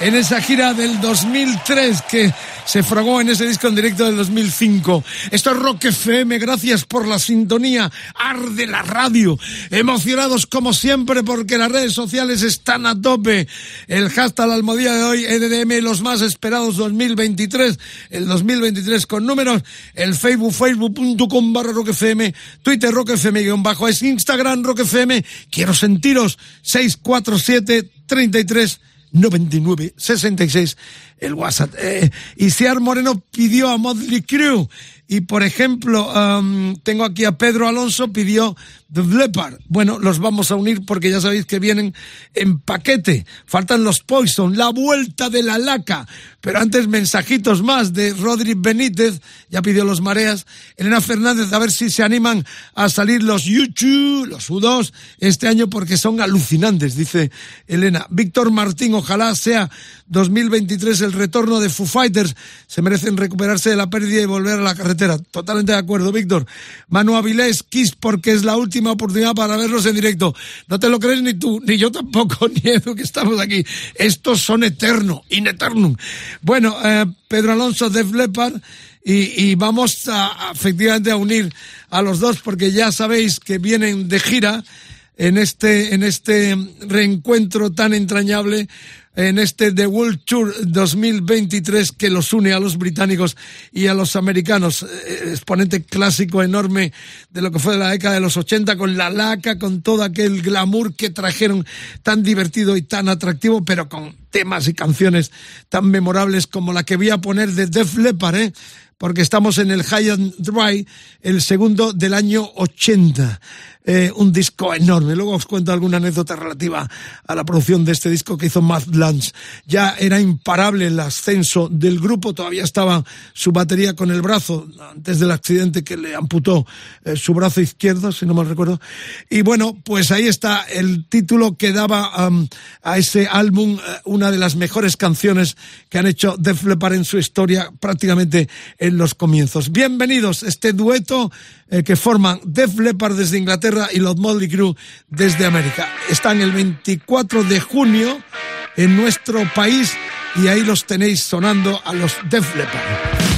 [SPEAKER 1] En esa gira del 2003 que se fragó en ese disco en directo del 2005. Esto es Rock FM, gracias por la sintonía. Arde la radio. Emocionados como siempre porque las redes sociales están a tope. El hashtag la almohadilla de hoy, EDM, los más esperados 2023. El 2023 con números. El Facebook, facebook.com barra Rock FM. Twitter Rock FM guion bajo. Es Instagram Rock FM. Quiero sentiros. 647 33 99 66 el WhatsApp. Eh, Isiar Moreno pidió a Motley Crue y por ejemplo, tengo aquí a Pedro Alonso, pidió The Leopard. Bueno, los vamos a unir porque ya sabéis que vienen en paquete. Faltan los Poison, la vuelta de la laca. Pero antes mensajitos más de Rodri Benítez, ya pidió los mareas. Elena Fernández, a ver si se animan a salir los YouTube, los U2 este año porque son alucinantes, dice Elena. Víctor Martín, ojalá sea 2023 el retorno de Foo Fighters. Se merecen recuperarse de la pérdida y volver a la carretera Totalmente de acuerdo, Víctor. Manu Avilés, Kiss, porque es la última oportunidad para verlos en directo. No te lo crees ni tú, ni yo tampoco, ni Edu, que estamos aquí. Estos son eterno, in eternum. Bueno, eh, Pedro Alonso, de Leppard, y, vamos a, efectivamente a unir a los dos porque ya sabéis que vienen de gira en este, en este reencuentro tan entrañable en este The World Tour 2023 que los une a los británicos y a los americanos. Eh, exponente clásico enorme de lo que fue de la década de los 80 con la laca, con todo aquel glamour que trajeron tan divertido y tan atractivo, pero con temas y canciones tan memorables como la que voy a poner de Def Leppard, ¿eh? porque estamos en el High and Dry, el segundo del año 80. Eh, un disco enorme. Luego os cuento alguna anécdota relativa a la producción de este disco que hizo Matt Lance. Ya era imparable el ascenso del grupo, todavía estaba su batería con el brazo antes del accidente que le amputó eh, su brazo izquierdo, si no mal recuerdo. Y bueno, pues ahí está el título que daba um, a ese álbum eh, una de las mejores canciones que han hecho Def Leppard en su historia, prácticamente en los comienzos. Bienvenidos, este dueto que forman Def Leppard desde Inglaterra y los Motley Crue desde América. Están el 24 de junio en nuestro país y ahí los tenéis sonando a los Def Leppard.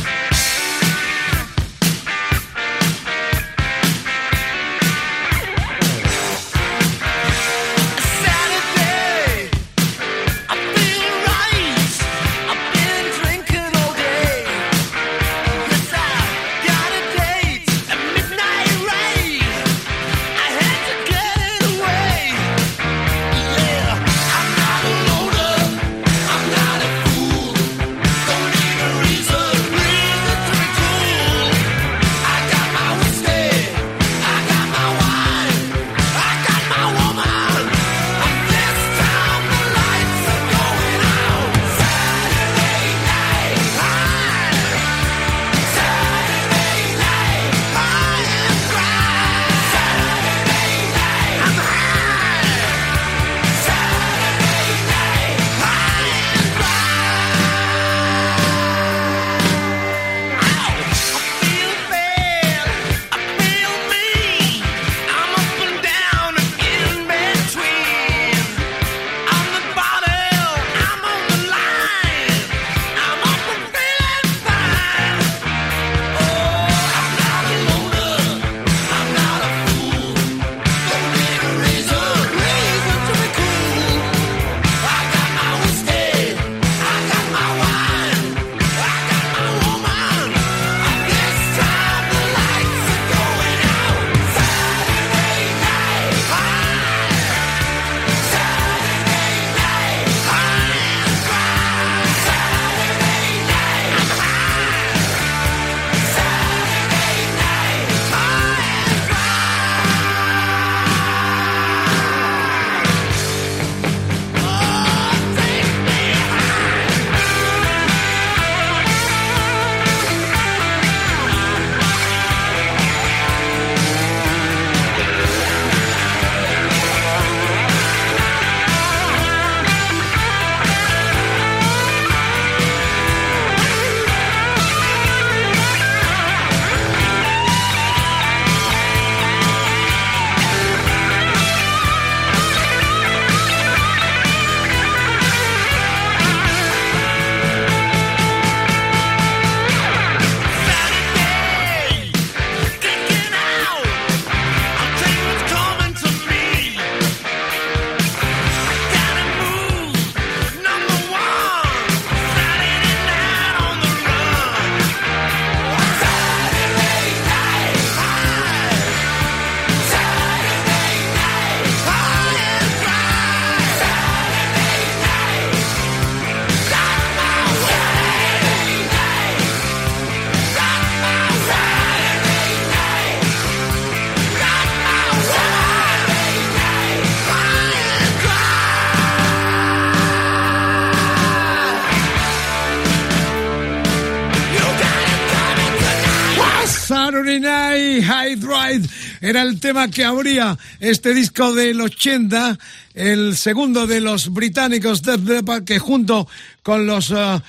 [SPEAKER 1] Era el tema que abría este disco del 80, el segundo de los británicos Death Leppard, que junto con los uh,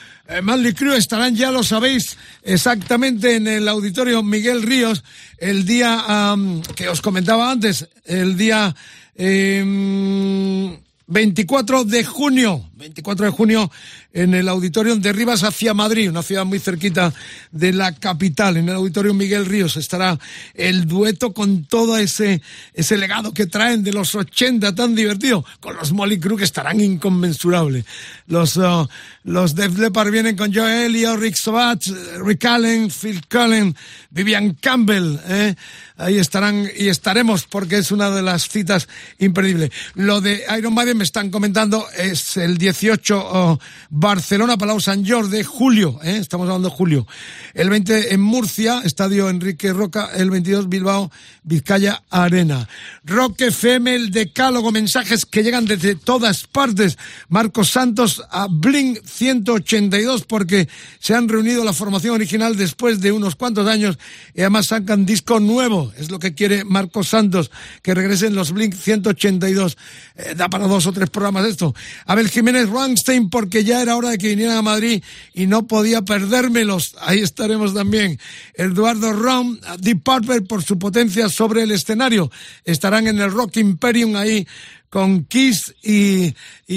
[SPEAKER 1] Crew estarán, ya lo sabéis, exactamente en el auditorio Miguel Ríos, el día que os comentaba antes, el día 24 em, de junio, 24 de junio en el Auditorio de Rivas hacia Madrid, una ciudad muy cerquita de la capital. En el Auditorio Miguel Ríos estará el dueto con todo ese, ese legado que traen de los 80 tan divertido, con los Molly Crew que estarán inconmensurables. Los, uh, los Def Leppard vienen con Joe Elliott, Rick Sabat, Rick Allen, Phil Cullen, Vivian Campbell, ¿eh? ahí estarán y estaremos porque es una de las citas imperdibles. Lo de Iron Maiden me están comentando es el 18 Barcelona, Palau San Jordi, julio, ¿eh? estamos hablando de julio. El 20 en Murcia, Estadio Enrique Roca, el 22 Bilbao, Vizcaya Arena. Roque FM, el decálogo, mensajes que llegan desde todas partes. Marcos Santos a Blink 182 porque se han reunido la formación original después de unos cuantos años y además sacan disco nuevo. Es lo que quiere Marcos Santos, que regresen los Blink 182. Eh, da para dos o tres programas esto. Abel Jiménez Rangstein porque ya era hora de que vinieran a Madrid y no podía perdérmelos. Ahí estaremos también. Eduardo Rom, Deep Purple por su potencia sobre el escenario. Estarán en el Rock Imperium ahí con Kiss y,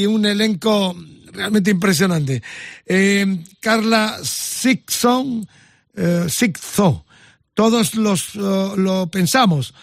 [SPEAKER 1] un elenco realmente impresionante. Eh, Carla Sixon, eh, todos los lo pensamos.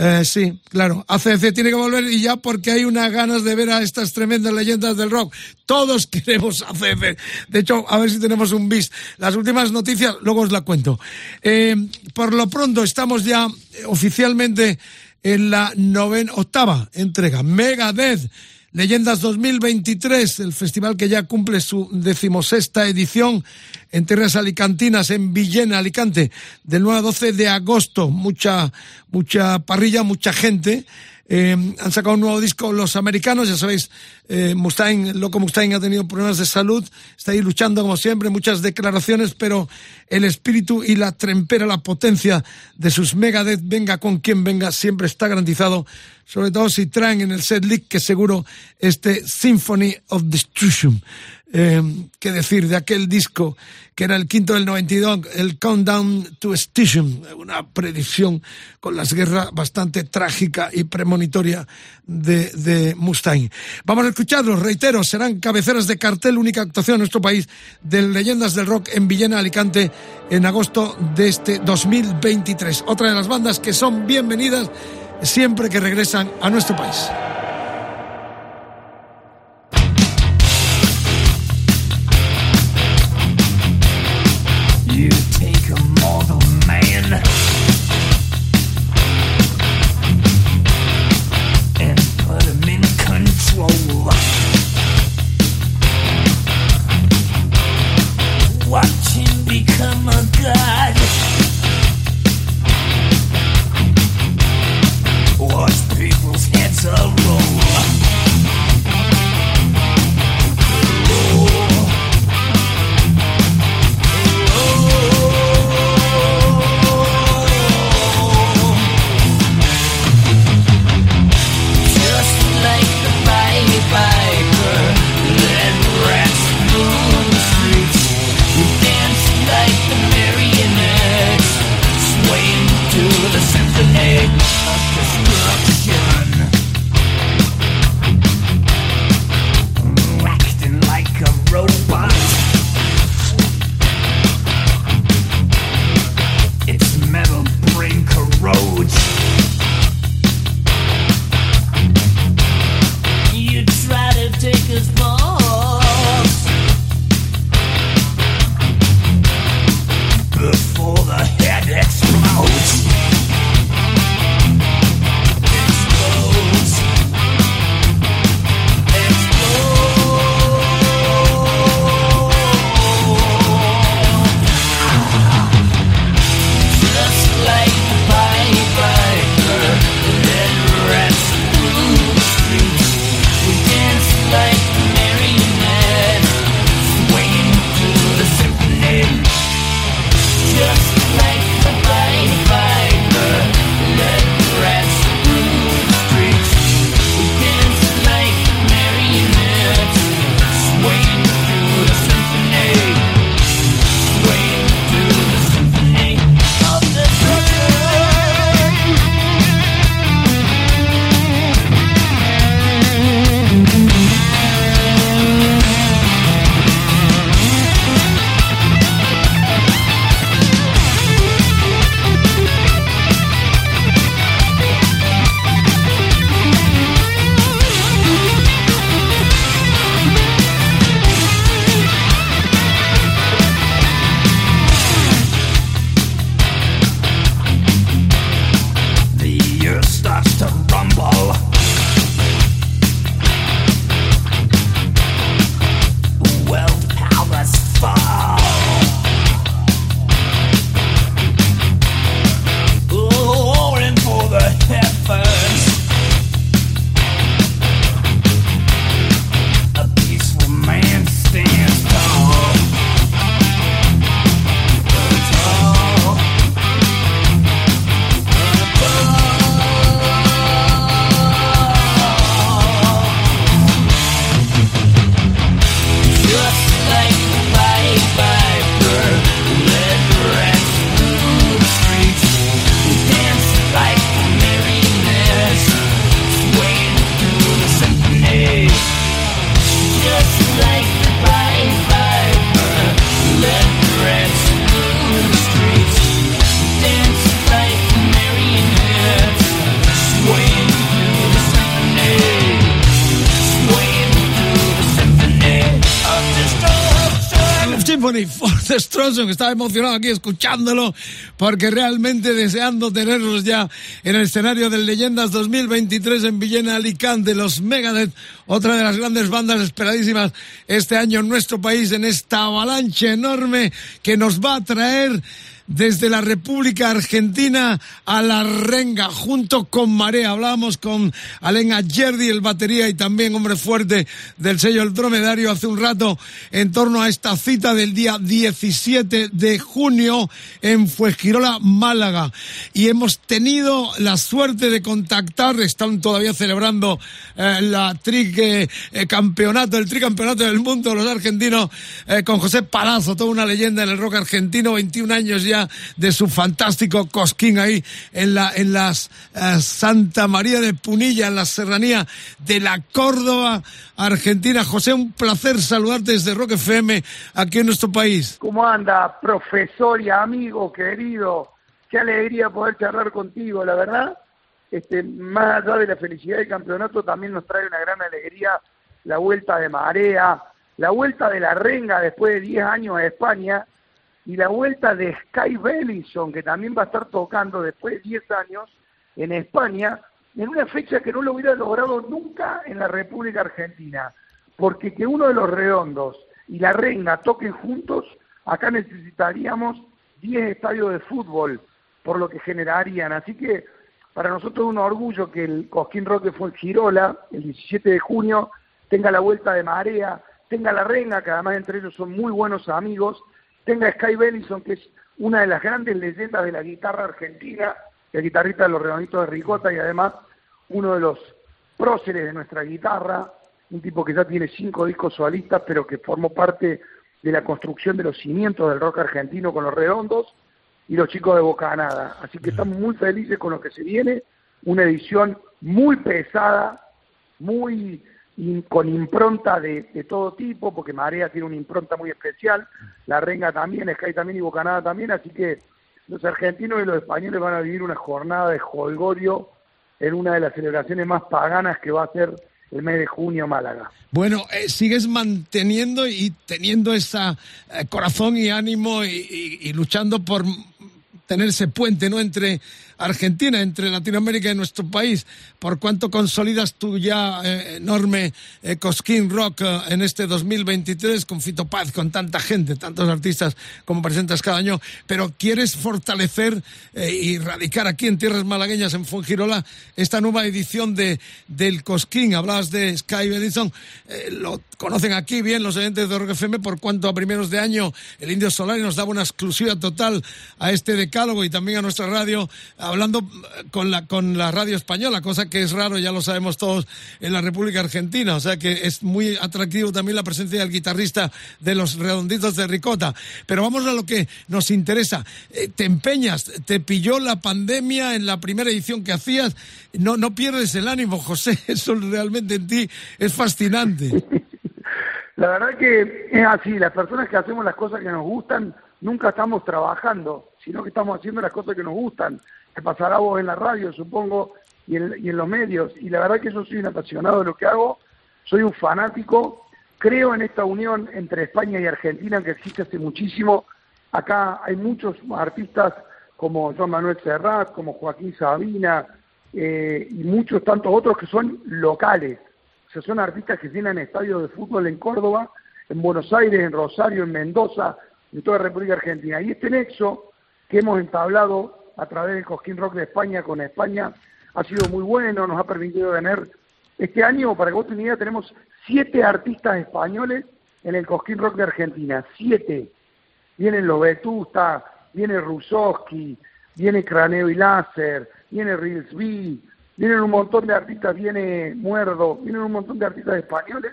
[SPEAKER 1] Eh, sí, claro. ACC tiene que volver y ya porque hay unas ganas de ver a estas tremendas leyendas del rock. Todos queremos ACC. De hecho, a ver si tenemos un bis. Las últimas noticias, luego os la cuento. Eh, por lo pronto, estamos ya oficialmente en la novena, octava entrega. Megadeth Leyendas 2023, el festival que ya cumple su decimosexta edición en tierras alicantinas, en Villena, Alicante, del 9 a 12 de agosto. Mucha, mucha parrilla, mucha gente. Eh, han sacado un nuevo disco los americanos, ya sabéis, eh, Mustaine, loco Mustaine ha tenido problemas de salud, está ahí luchando como siempre, muchas declaraciones, pero el espíritu y la trempera, la potencia de sus Megadeth, venga con quien venga, siempre está garantizado, sobre todo si traen en el set leak, que seguro este Symphony of Destruction eh, qué decir de aquel disco que era el quinto del 92, el Countdown to Station, una predicción con las guerras bastante trágica y premonitoria de, de Mustaine. Vamos a escucharlos, reitero, serán cabeceras de cartel, única actuación en nuestro país de Leyendas del Rock en Villena, Alicante, en agosto de este 2023. Otra de las bandas que son bienvenidas siempre que regresan a nuestro país. Destruction. Estaba emocionado aquí escuchándolo porque realmente deseando tenerlos ya en el escenario del Leyendas 2023 en Villena Alicante. Los Megadeth, otra de las grandes bandas esperadísimas este año en nuestro país en esta avalancha enorme que nos va a traer desde la República Argentina a la Renga, junto con Marea. Hablábamos con Alen Ayerdi, el batería y también hombre fuerte del sello El Dromedario hace un rato en torno a esta cita del día 17 de junio en Fuesquirola, Málaga. Y hemos tenido la suerte de contactar, están todavía celebrando eh, la tri eh, campeonato, el tricampeonato del mundo, los argentinos, eh, con José Palazzo, toda una leyenda en el rock argentino, 21 años ya de su fantástico cosquín ahí en la en las eh, Santa María de Punilla, en la serranía de la Córdoba, Argentina. José, un placer saludarte desde Rock FM aquí en nuestro país.
[SPEAKER 4] ¿Cómo anda, profesor y amigo querido? Qué alegría poder charlar contigo, la verdad. Este, más allá de la felicidad del campeonato, también nos trae una gran alegría la vuelta de Marea, la vuelta de la Renga después de 10 años a España y la vuelta de Sky Bellison, que también va a estar tocando después de 10 años en España, en una fecha que no lo hubiera logrado nunca en la República Argentina, porque que uno de los redondos y la Reina toquen juntos, acá necesitaríamos 10 estadios de fútbol, por lo que generarían. Así que para nosotros es un orgullo que el Cosquín Rock que fue Girola, el 17 de junio, tenga la vuelta de marea, tenga la Reina, que además entre ellos son muy buenos amigos, tenga Sky Bellison, que es una de las grandes leyendas de la guitarra argentina, el guitarrista de los redonditos de Ricota y además uno de los próceres de nuestra guitarra, un tipo que ya tiene cinco discos solistas, pero que formó parte de la construcción de los cimientos del rock argentino con los redondos y los chicos de Bocanada. Así que estamos muy felices con lo que se viene, una edición muy pesada, muy con impronta de, todo tipo, porque Marea tiene una impronta muy especial, la Renga también, Sky también y Bocanada también, así que los argentinos y los españoles van a vivir una jornada de jolgorio en una de las celebraciones más paganas que va a ser el mes de junio Málaga.
[SPEAKER 1] Bueno, eh, sigues manteniendo y teniendo ese eh, corazón y ánimo y, luchando por tener ese puente no entre Argentina, entre Latinoamérica y nuestro país. ¿Por cuánto consolidas tu ya eh, enorme eh, Cosquín Rock eh, en este 2023 con Fito Paz, con tanta gente, tantos artistas como presentas cada año? Pero quieres fortalecer y radicar aquí en tierras malagueñas, en Fongirola, esta nueva edición de del Cosquín. Hablabas de Sky Edison, lo conocen aquí bien los oyentes de Rock FM, por cuanto a primeros de año el Indio Solari nos daba una exclusiva total a este decálogo y también a nuestra radio hablando con la, con la radio española, cosa que es raro, ya lo sabemos todos, en la República Argentina. O sea que es muy atractivo también la presencia del guitarrista de los redonditos de Ricota. Pero vamos a lo que nos interesa. Eh, te empeñas, te pilló la pandemia en la primera edición que hacías. No, no pierdes el ánimo, José. Eso realmente en ti es fascinante.
[SPEAKER 4] La verdad que es así. Las personas que hacemos las cosas que nos gustan, nunca estamos trabajando, sino que estamos haciendo las cosas que nos gustan pasará vos en la radio, supongo, y en, los medios. Y la verdad que yo soy un apasionado de lo que hago, soy un fanático, creo en esta unión entre España y Argentina que existe hace muchísimo. Acá hay muchos artistas como Juan Manuel Serrat, como Joaquín Sabina, eh, y muchos tantos otros que son locales. O sea, son artistas que tienen estadios de fútbol en Córdoba, en Buenos Aires, en Rosario, en Mendoza, en toda la República Argentina. Y este nexo que hemos entablado a través del Cosquín Rock de España con España ha sido muy bueno, nos ha permitido tener este año, para que vos tengas tenemos siete artistas españoles en el Cosquín Rock de Argentina, siete. Vienen los Vetusta, viene Rusowski, viene Craneo y Láser, viene Rilsby, vienen un montón de artistas, viene Muerdo, vienen un montón de artistas españoles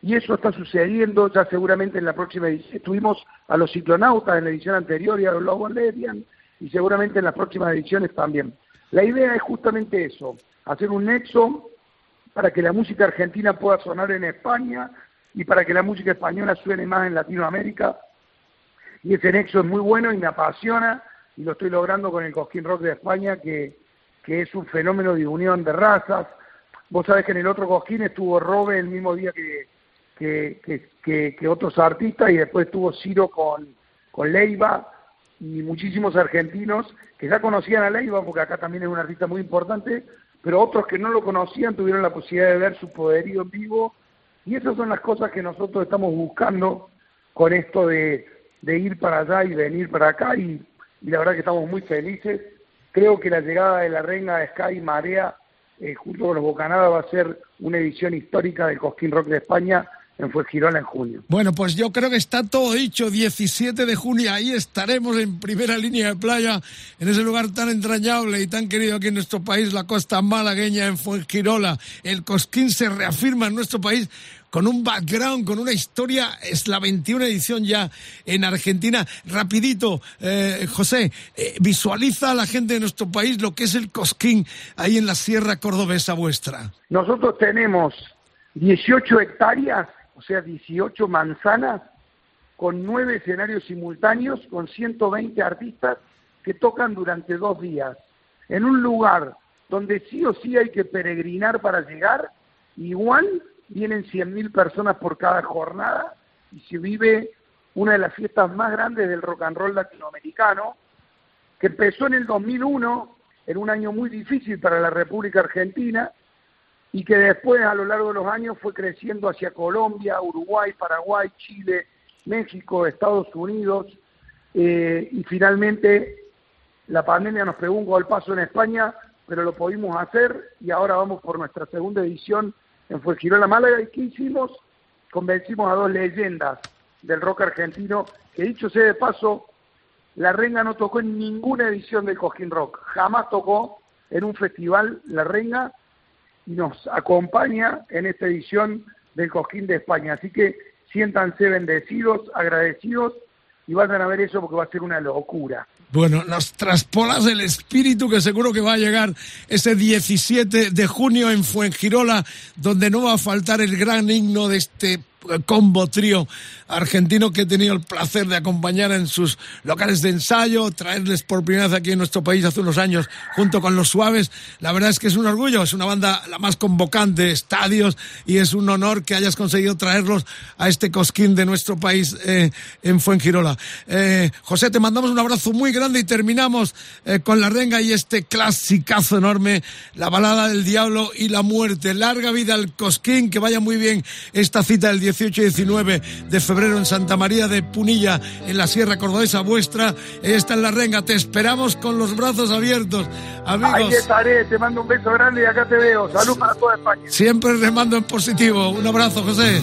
[SPEAKER 4] y eso está sucediendo ya seguramente en la próxima edición. Estuvimos a los ciclonautas en la edición anterior y a los Lobos Ledian y seguramente en las próximas ediciones también. La idea es justamente eso, hacer un nexo para que la música argentina pueda sonar en España y para que la música española suene más en Latinoamérica. Y ese nexo es muy bueno y me apasiona y lo estoy logrando con el Cosquín Rock de España, que, que es un fenómeno de unión de razas. Vos sabés que en el otro Cosquín estuvo Robe el mismo día que, que, que, otros artistas y después estuvo Ciro con, con Leiva y muchísimos argentinos que ya conocían a Leiva porque acá también es un artista muy importante, pero otros que no lo conocían tuvieron la posibilidad de ver su poderío en vivo y esas son las cosas que nosotros estamos buscando con esto de, de ir para allá y venir para acá y, y la verdad que estamos muy felices. Creo que la llegada de la reina de Sky Marea eh, junto con los Bocanadas va a ser una edición histórica del Cosquín Rock de España en Fuengirola en junio.
[SPEAKER 1] Bueno, pues yo creo que está todo dicho. 17 de junio, ahí estaremos en primera línea de playa, en ese lugar tan entrañable y tan querido aquí en nuestro país, la costa malagueña en Fuengirola. El Cosquín se reafirma en nuestro país con un background, con una historia. Es la 21 edición ya en Argentina. Rapidito, eh, José, eh, visualiza a la gente de nuestro país lo que es el Cosquín ahí en la Sierra Cordobesa vuestra.
[SPEAKER 4] Nosotros tenemos 18 hectáreas, o sea, 18 manzanas, con nueve escenarios simultáneos, con 120 artistas que tocan durante dos días, en un lugar donde sí o sí hay que peregrinar para llegar, igual vienen 100.000 personas por cada jornada y se vive una de las fiestas más grandes del rock and roll latinoamericano, que empezó en el 2001, en un año muy difícil para la República Argentina, y que después a lo largo de los años fue creciendo hacia Colombia, Uruguay, Paraguay, Chile, México, Estados Unidos, eh, y finalmente la pandemia nos pegó un golpazo en España, pero lo pudimos hacer y ahora vamos por nuestra segunda edición en la Málaga. ¿Y qué hicimos? Convencimos a dos leyendas del rock argentino, que dicho sea de paso, La Renga no tocó en ninguna edición del Cosquín Rock, jamás tocó en un festival La Renga nos acompaña en esta edición del Cosquín de España. Así que siéntanse bendecidos, agradecidos y vayan a ver eso porque va a ser una locura.
[SPEAKER 1] Bueno, nos traspolas el espíritu que seguro que va a llegar ese 17 de junio en Fuengirola, donde no va a faltar el gran himno de este combo trío argentino que he tenido el placer de acompañar en sus locales de ensayo, traerles por primera vez aquí en nuestro país hace unos años junto con los Suaves. La verdad es que es un orgullo, es una banda la más convocante de estadios y es un honor que hayas conseguido traerlos a este cosquín de nuestro país eh, en Fuengirola. Eh, José, te mandamos un abrazo muy grande y terminamos eh, con la renga y este clasicazo enorme, la balada del diablo y la muerte. Larga vida al cosquín, que vaya muy bien esta cita del 18 y 19 de febrero en Santa María de Punilla, en la Sierra Cordobesa vuestra. Está en la renga. Te esperamos con los brazos abiertos, amigos.
[SPEAKER 4] Ahí estaré. Te mando un beso grande y acá te veo. Salud para toda España.
[SPEAKER 1] Siempre remando en positivo. Un abrazo, José.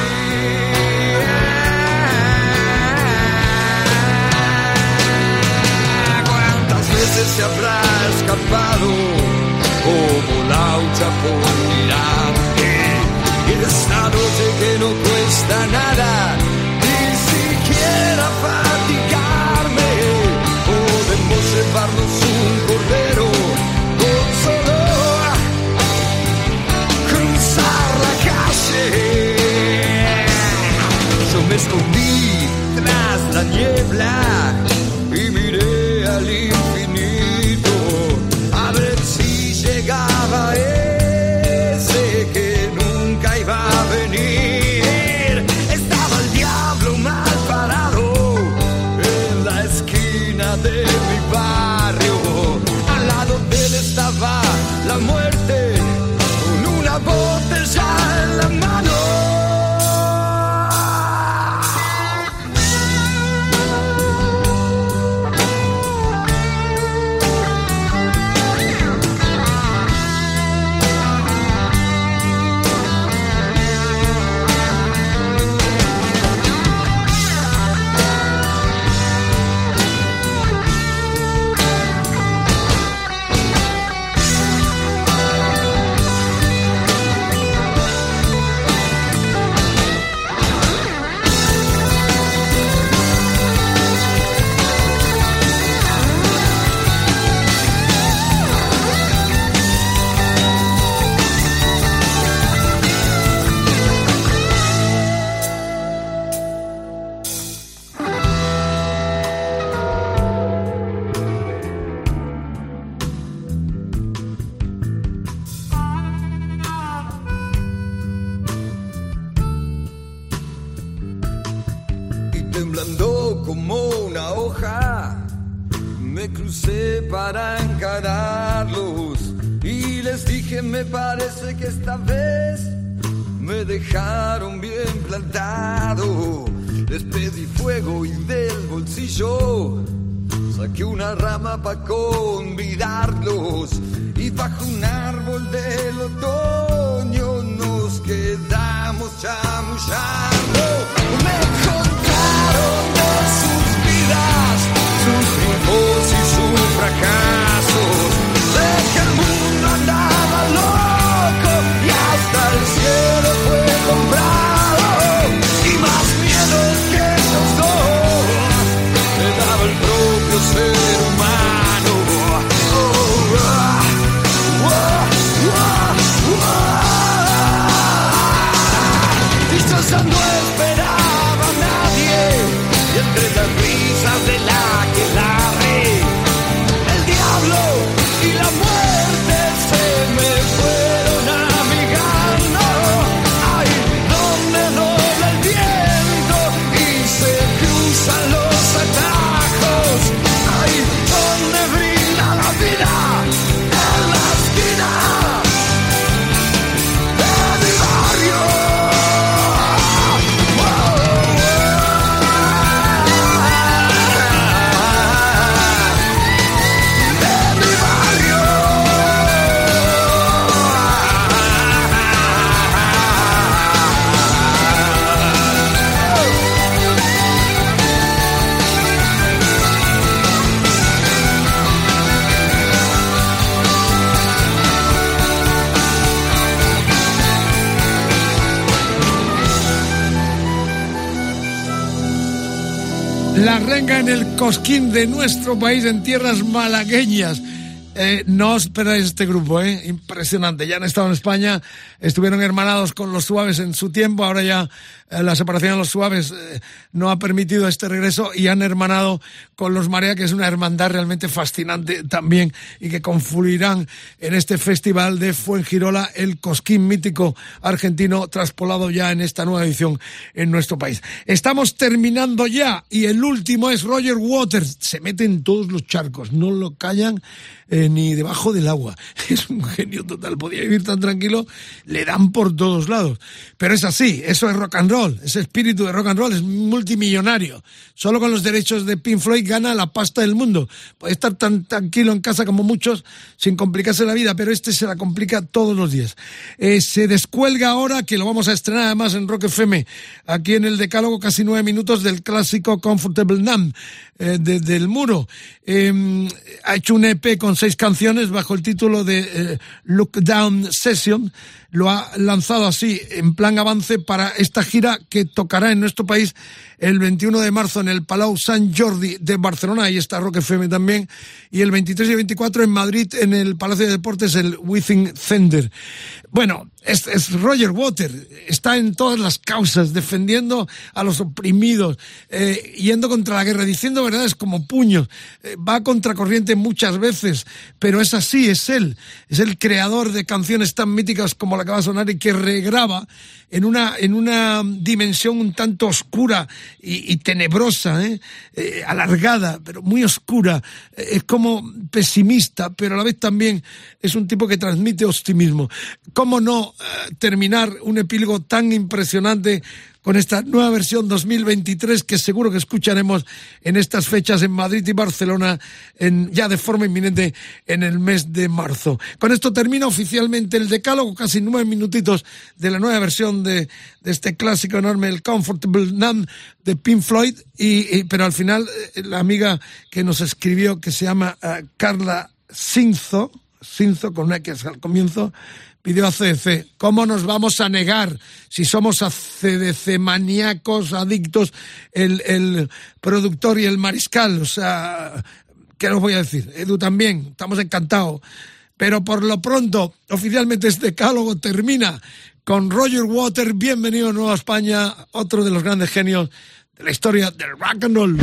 [SPEAKER 5] Escapado como laucha por mirarte. Esta noche que no cuesta nada, La
[SPEAKER 1] renga en el cosquín de nuestro país, en tierras malagueñas. Eh, no os perdáis este grupo, ¿eh? impresionante. Ya han estado en España, estuvieron hermanados con los suaves en su tiempo, ahora ya eh, la separación de los suaves eh, no ha permitido este regreso y han hermanado con los Marea, que es una hermandad realmente fascinante también y que confluirán en este festival de Fuengirola, el cosquín mítico argentino, traspolado ya en esta nueva edición en nuestro país. Estamos terminando ya y el último es Roger Waters. Se mete en todos los charcos, no lo callan eh, ni debajo del agua. Es un genio total, podía vivir tan tranquilo, le dan por todos lados. Pero es así, eso es rock and roll, ese espíritu de rock and roll es multimillonario. Solo con los derechos de Pink Floyd gana la pasta del mundo. Puede estar tan tranquilo en casa como muchos sin complicarse la vida, pero este se la complica todos los días. Eh, se descuelga ahora, que lo vamos a estrenar además en Rock FM, aquí en el Decálogo, casi nueve minutos del clásico Comfortable Numb eh, de- del muro. Eh, ha hecho un EP con seis canciones bajo el título de eh, Session. Lo ha lanzado así, en plan avance, para esta gira que tocará en nuestro país el 21 de marzo en el Palau Sant Jordi de Barcelona, ahí está Rock FM también, y el 23 y 24 en Madrid en el Palacio de Deportes, el Within Center. Bueno, es, Roger Water, está en todas las causas, defendiendo a los oprimidos, eh, yendo contra la guerra, diciendo verdades como puños, eh, va contracorriente muchas veces, pero es así, es él, es el creador de canciones tan míticas como la que sonar y que regraba en una, en una dimensión un tanto oscura y, tenebrosa, ¿eh? ¿eh? alargada, pero muy oscura. Es como pesimista, pero a la vez también es un tipo que transmite optimismo. ¿Cómo no eh, terminar un epílogo tan impresionante con esta nueva versión 2023 que seguro que escucharemos en estas fechas en Madrid y Barcelona en, ya de forma inminente en el mes de marzo. Con esto termina oficialmente el decálogo, casi nueve minutitos de la nueva versión de, este clásico enorme, el Comfortable Numb de Pink Floyd, y, pero al final eh, la amiga que nos escribió, que se llama eh, Carla Cinzo, Cinzo con una X al comienzo, pidió a CDC. ¿Cómo nos vamos a negar si somos a CDC maníacos, adictos, el, el productor y el mariscal? O sea, ¿qué os voy a decir? Edu también, estamos encantados. Pero por lo pronto, oficialmente este decálogo termina con Roger Water. Bienvenido a Nueva España, otro de los grandes genios de la historia del rock and roll.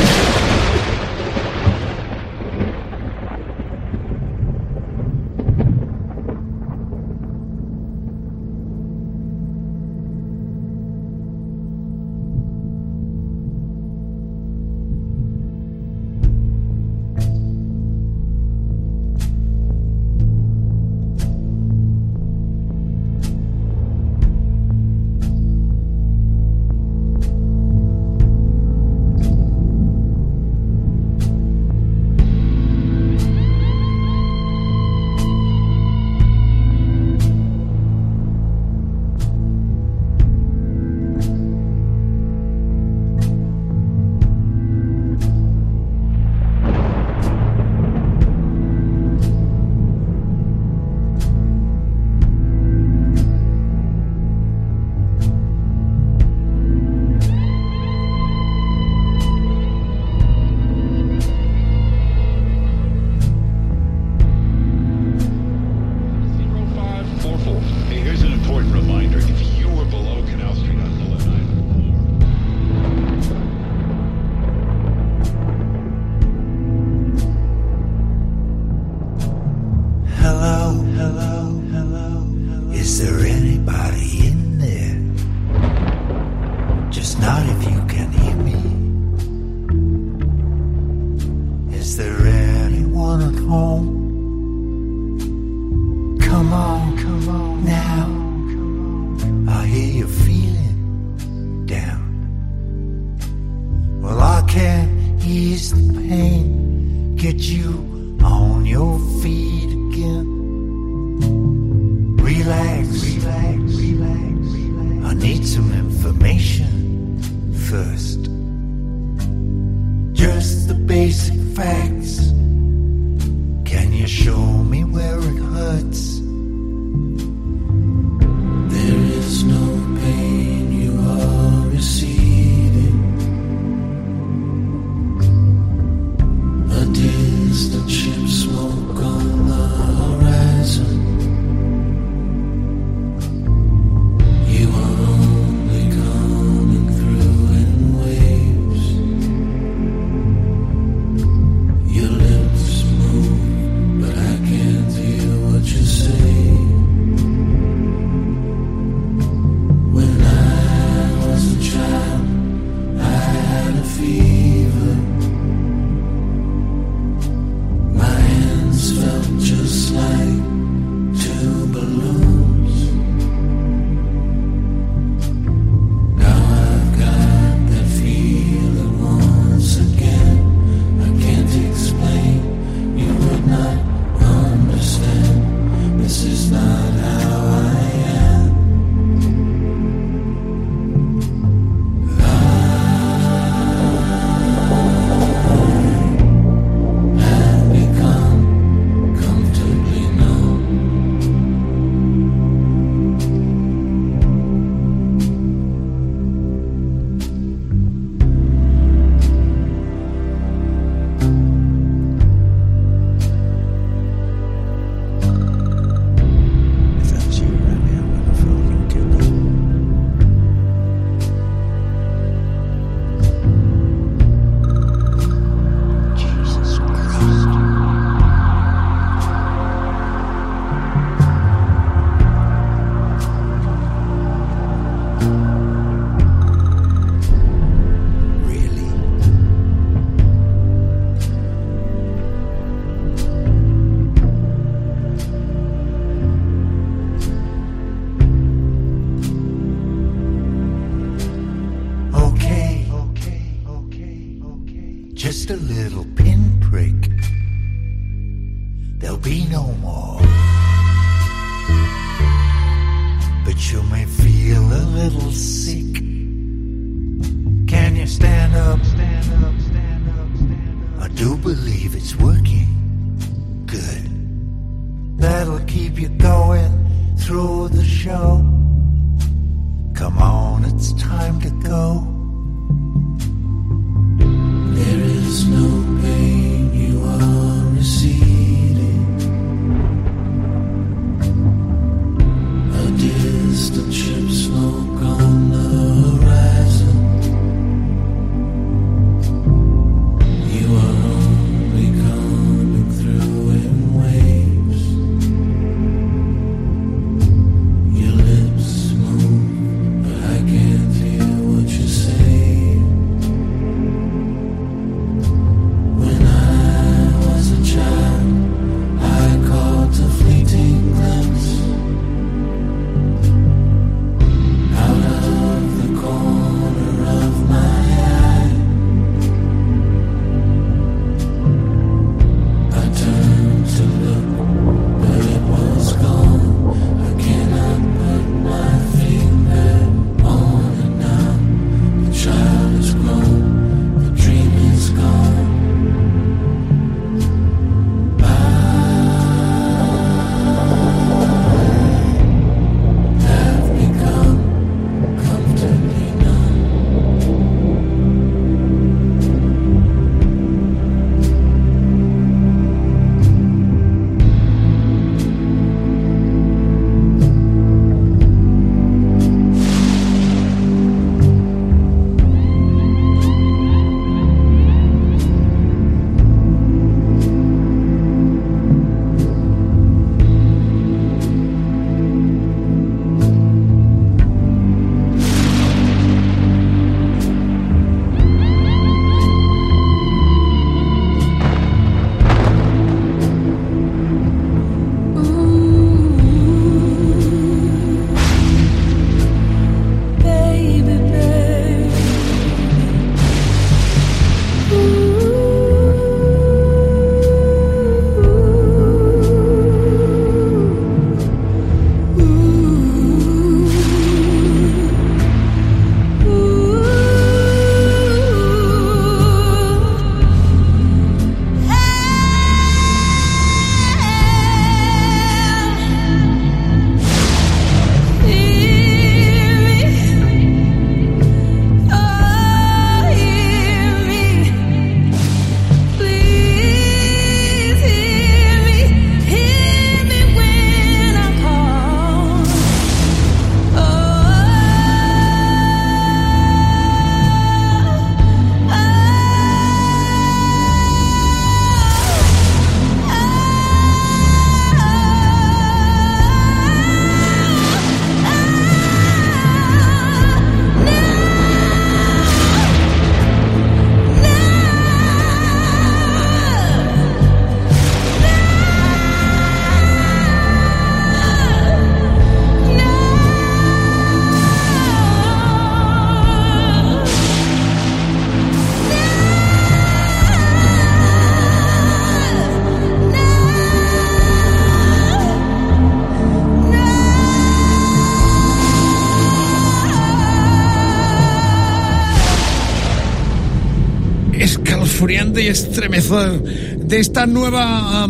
[SPEAKER 1] De esta nueva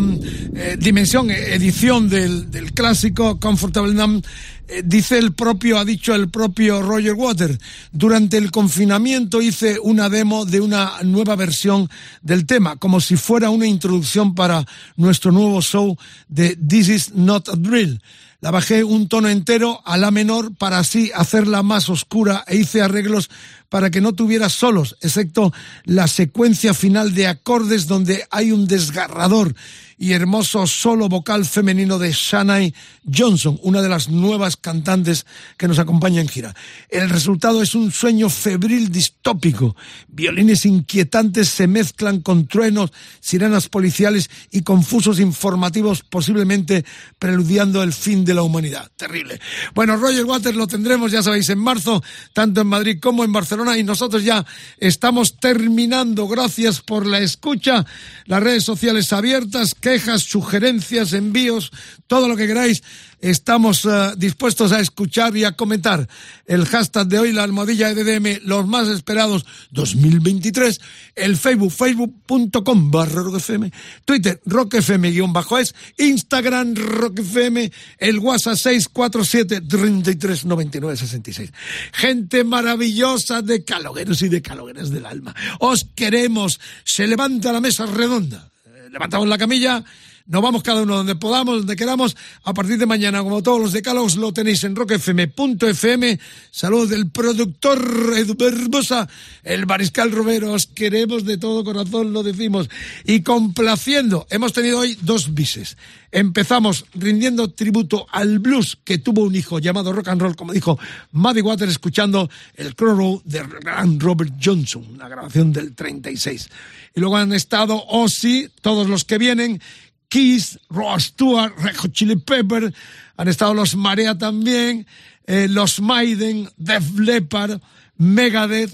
[SPEAKER 1] eh, dimensión, eh, edición del, clásico Comfortable Numb, eh, dice el propio, ha dicho el propio Roger Waters, durante el confinamiento hice una demo de una nueva versión del tema, como si fuera una introducción para nuestro nuevo show de This is not a drill. La bajé un tono entero a la menor para así hacerla más oscura e hice arreglos para que no tuviera solos, excepto la secuencia final de acordes donde hay un desgarrador y hermoso solo vocal femenino de Shanae Johnson, una de las nuevas cantantes que nos acompaña en gira. El resultado es un sueño febril distópico. Violines inquietantes se mezclan con truenos, sirenas policiales y confusos informativos, posiblemente preludiando el fin de la humanidad. Terrible. Bueno, Roger Waters lo tendremos, ya sabéis, en marzo, tanto en Madrid como en Barcelona Barcelona y nosotros ya estamos terminando. Gracias por la escucha. Las redes sociales abiertas, quejas, sugerencias, envíos, todo lo que queráis. Estamos uh, dispuestos a escuchar y a comentar. El hashtag de hoy, la almohadilla EDM, los más esperados 2023. El Facebook, facebook.com barra rockfm. Twitter, rockfm-es. Instagram, rockfm. El WhatsApp 647 3399 66. Gente maravillosa de calogueros y de calogueras del alma. Os queremos. Se levanta la mesa redonda. Levantamos la camilla nos vamos cada uno donde podamos, donde queramos. A partir de mañana, como todos los decálogos, lo tenéis en rockfm.fm. Saludos del productor Edu Barbosa, el mariscal Romero. Os queremos de todo corazón, lo decimos. Y complaciendo, hemos tenido hoy dos bises. Empezamos rindiendo tributo al blues que tuvo un hijo llamado rock and roll, como dijo Muddy Water, escuchando el Crow de gran Robert Johnson, una grabación del 36. Y luego han estado Ozzy, todos los que vienen, Kiss, Ross Stewart, Chili Pepper, han estado los Marea también, eh, los Maiden, Def Leppard, Megadeth,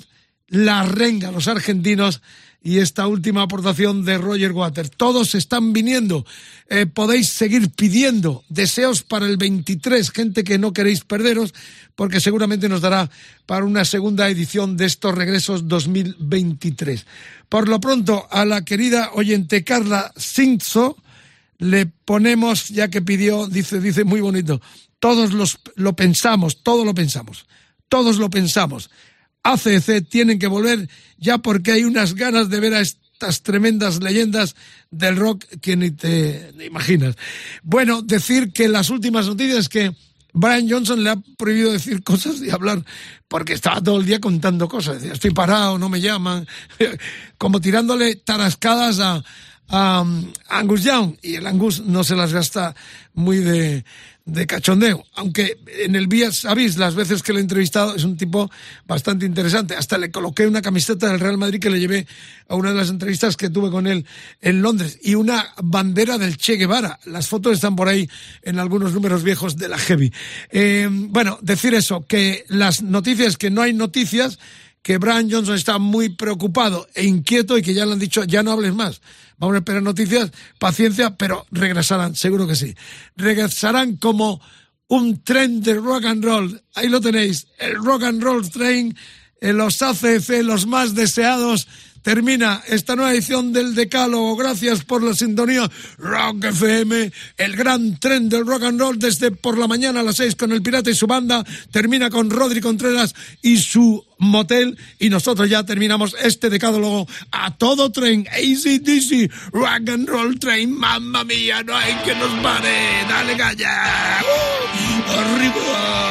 [SPEAKER 1] La Renga, los argentinos, y esta última aportación de Roger Waters. Todos están viniendo. Eh, podéis seguir pidiendo deseos para el 23, gente que no queréis perderos, porque seguramente nos dará para una segunda edición de estos regresos 2023. Por lo pronto, a la querida oyente Carla Cinzo, le ponemos, ya que pidió, dice, dice muy bonito, todos los, lo pensamos, todos lo pensamos, todos lo pensamos. ACC tienen que volver ya porque hay unas ganas de ver a estas tremendas leyendas del rock que ni te imaginas. Bueno, decir que las últimas noticias que Brian Johnson le ha prohibido decir cosas y hablar porque estaba todo el día contando cosas. Decía, estoy parado, no me llaman, como tirándole tarascadas a um, Angus Young y el Angus no se las gasta muy de, de cachondeo, aunque en el Vía sabéis las veces que le he entrevistado es un tipo bastante interesante, hasta le coloqué una camiseta del Real Madrid que le llevé a una de las entrevistas que tuve con él en Londres y una bandera del Che Guevara, las fotos están por ahí en algunos números viejos de la Heavy. Eh, bueno, decir eso, que las noticias, que no hay noticias, que Brian Johnson está muy preocupado e inquieto y que ya le han dicho, ya no hables más. Vamos a esperar noticias, paciencia, pero regresarán, seguro que sí. Regresarán como un tren de rock and roll. Ahí lo tenéis, el rock and roll train, en los ACF, los más deseados. Termina esta nueva edición del Decálogo. Gracias por la sintonía Rock FM, el gran tren del rock and roll desde por la mañana a las seis con el Pirata y su banda. Termina con Rodri Contreras y su motel. Y nosotros ya terminamos este Decálogo a todo tren. ACDC, Rock and Roll Train. Mamma mía, no hay que nos pare. Dale calla. ¡Uh! ¡Arriba!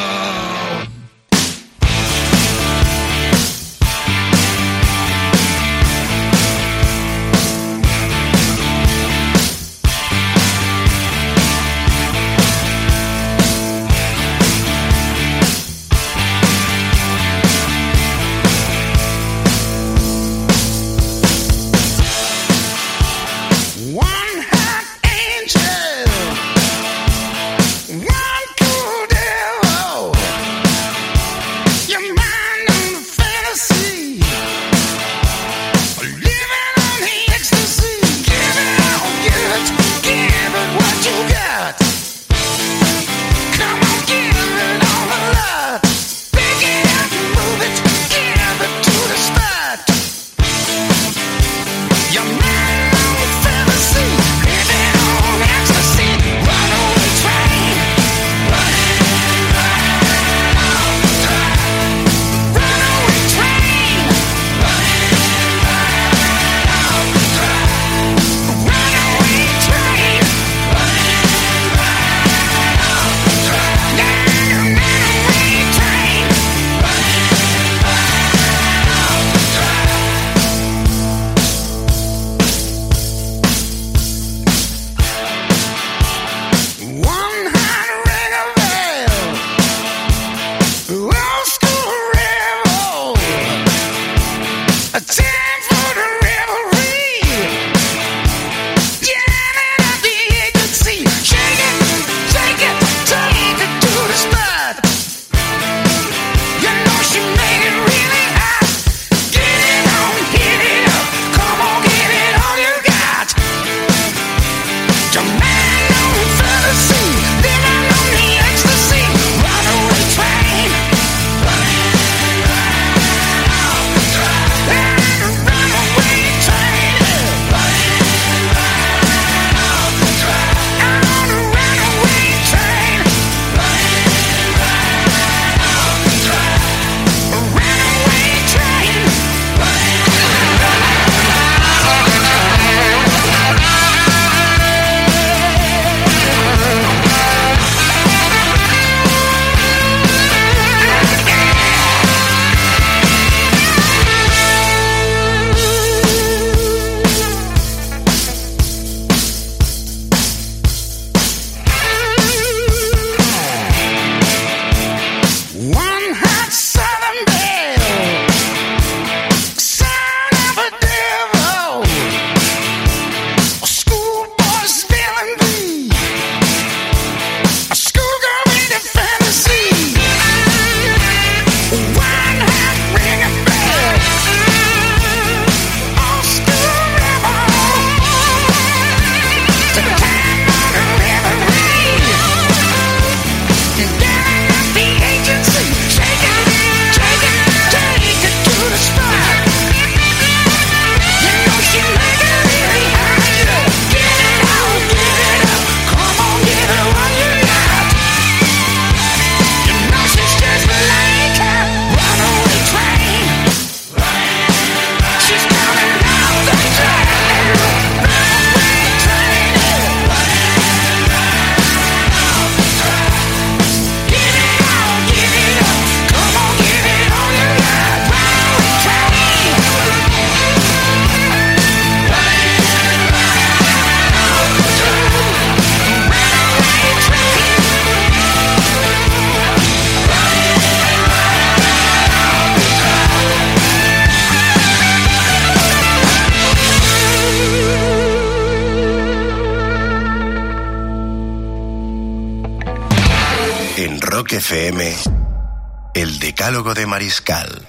[SPEAKER 6] De Mariscal.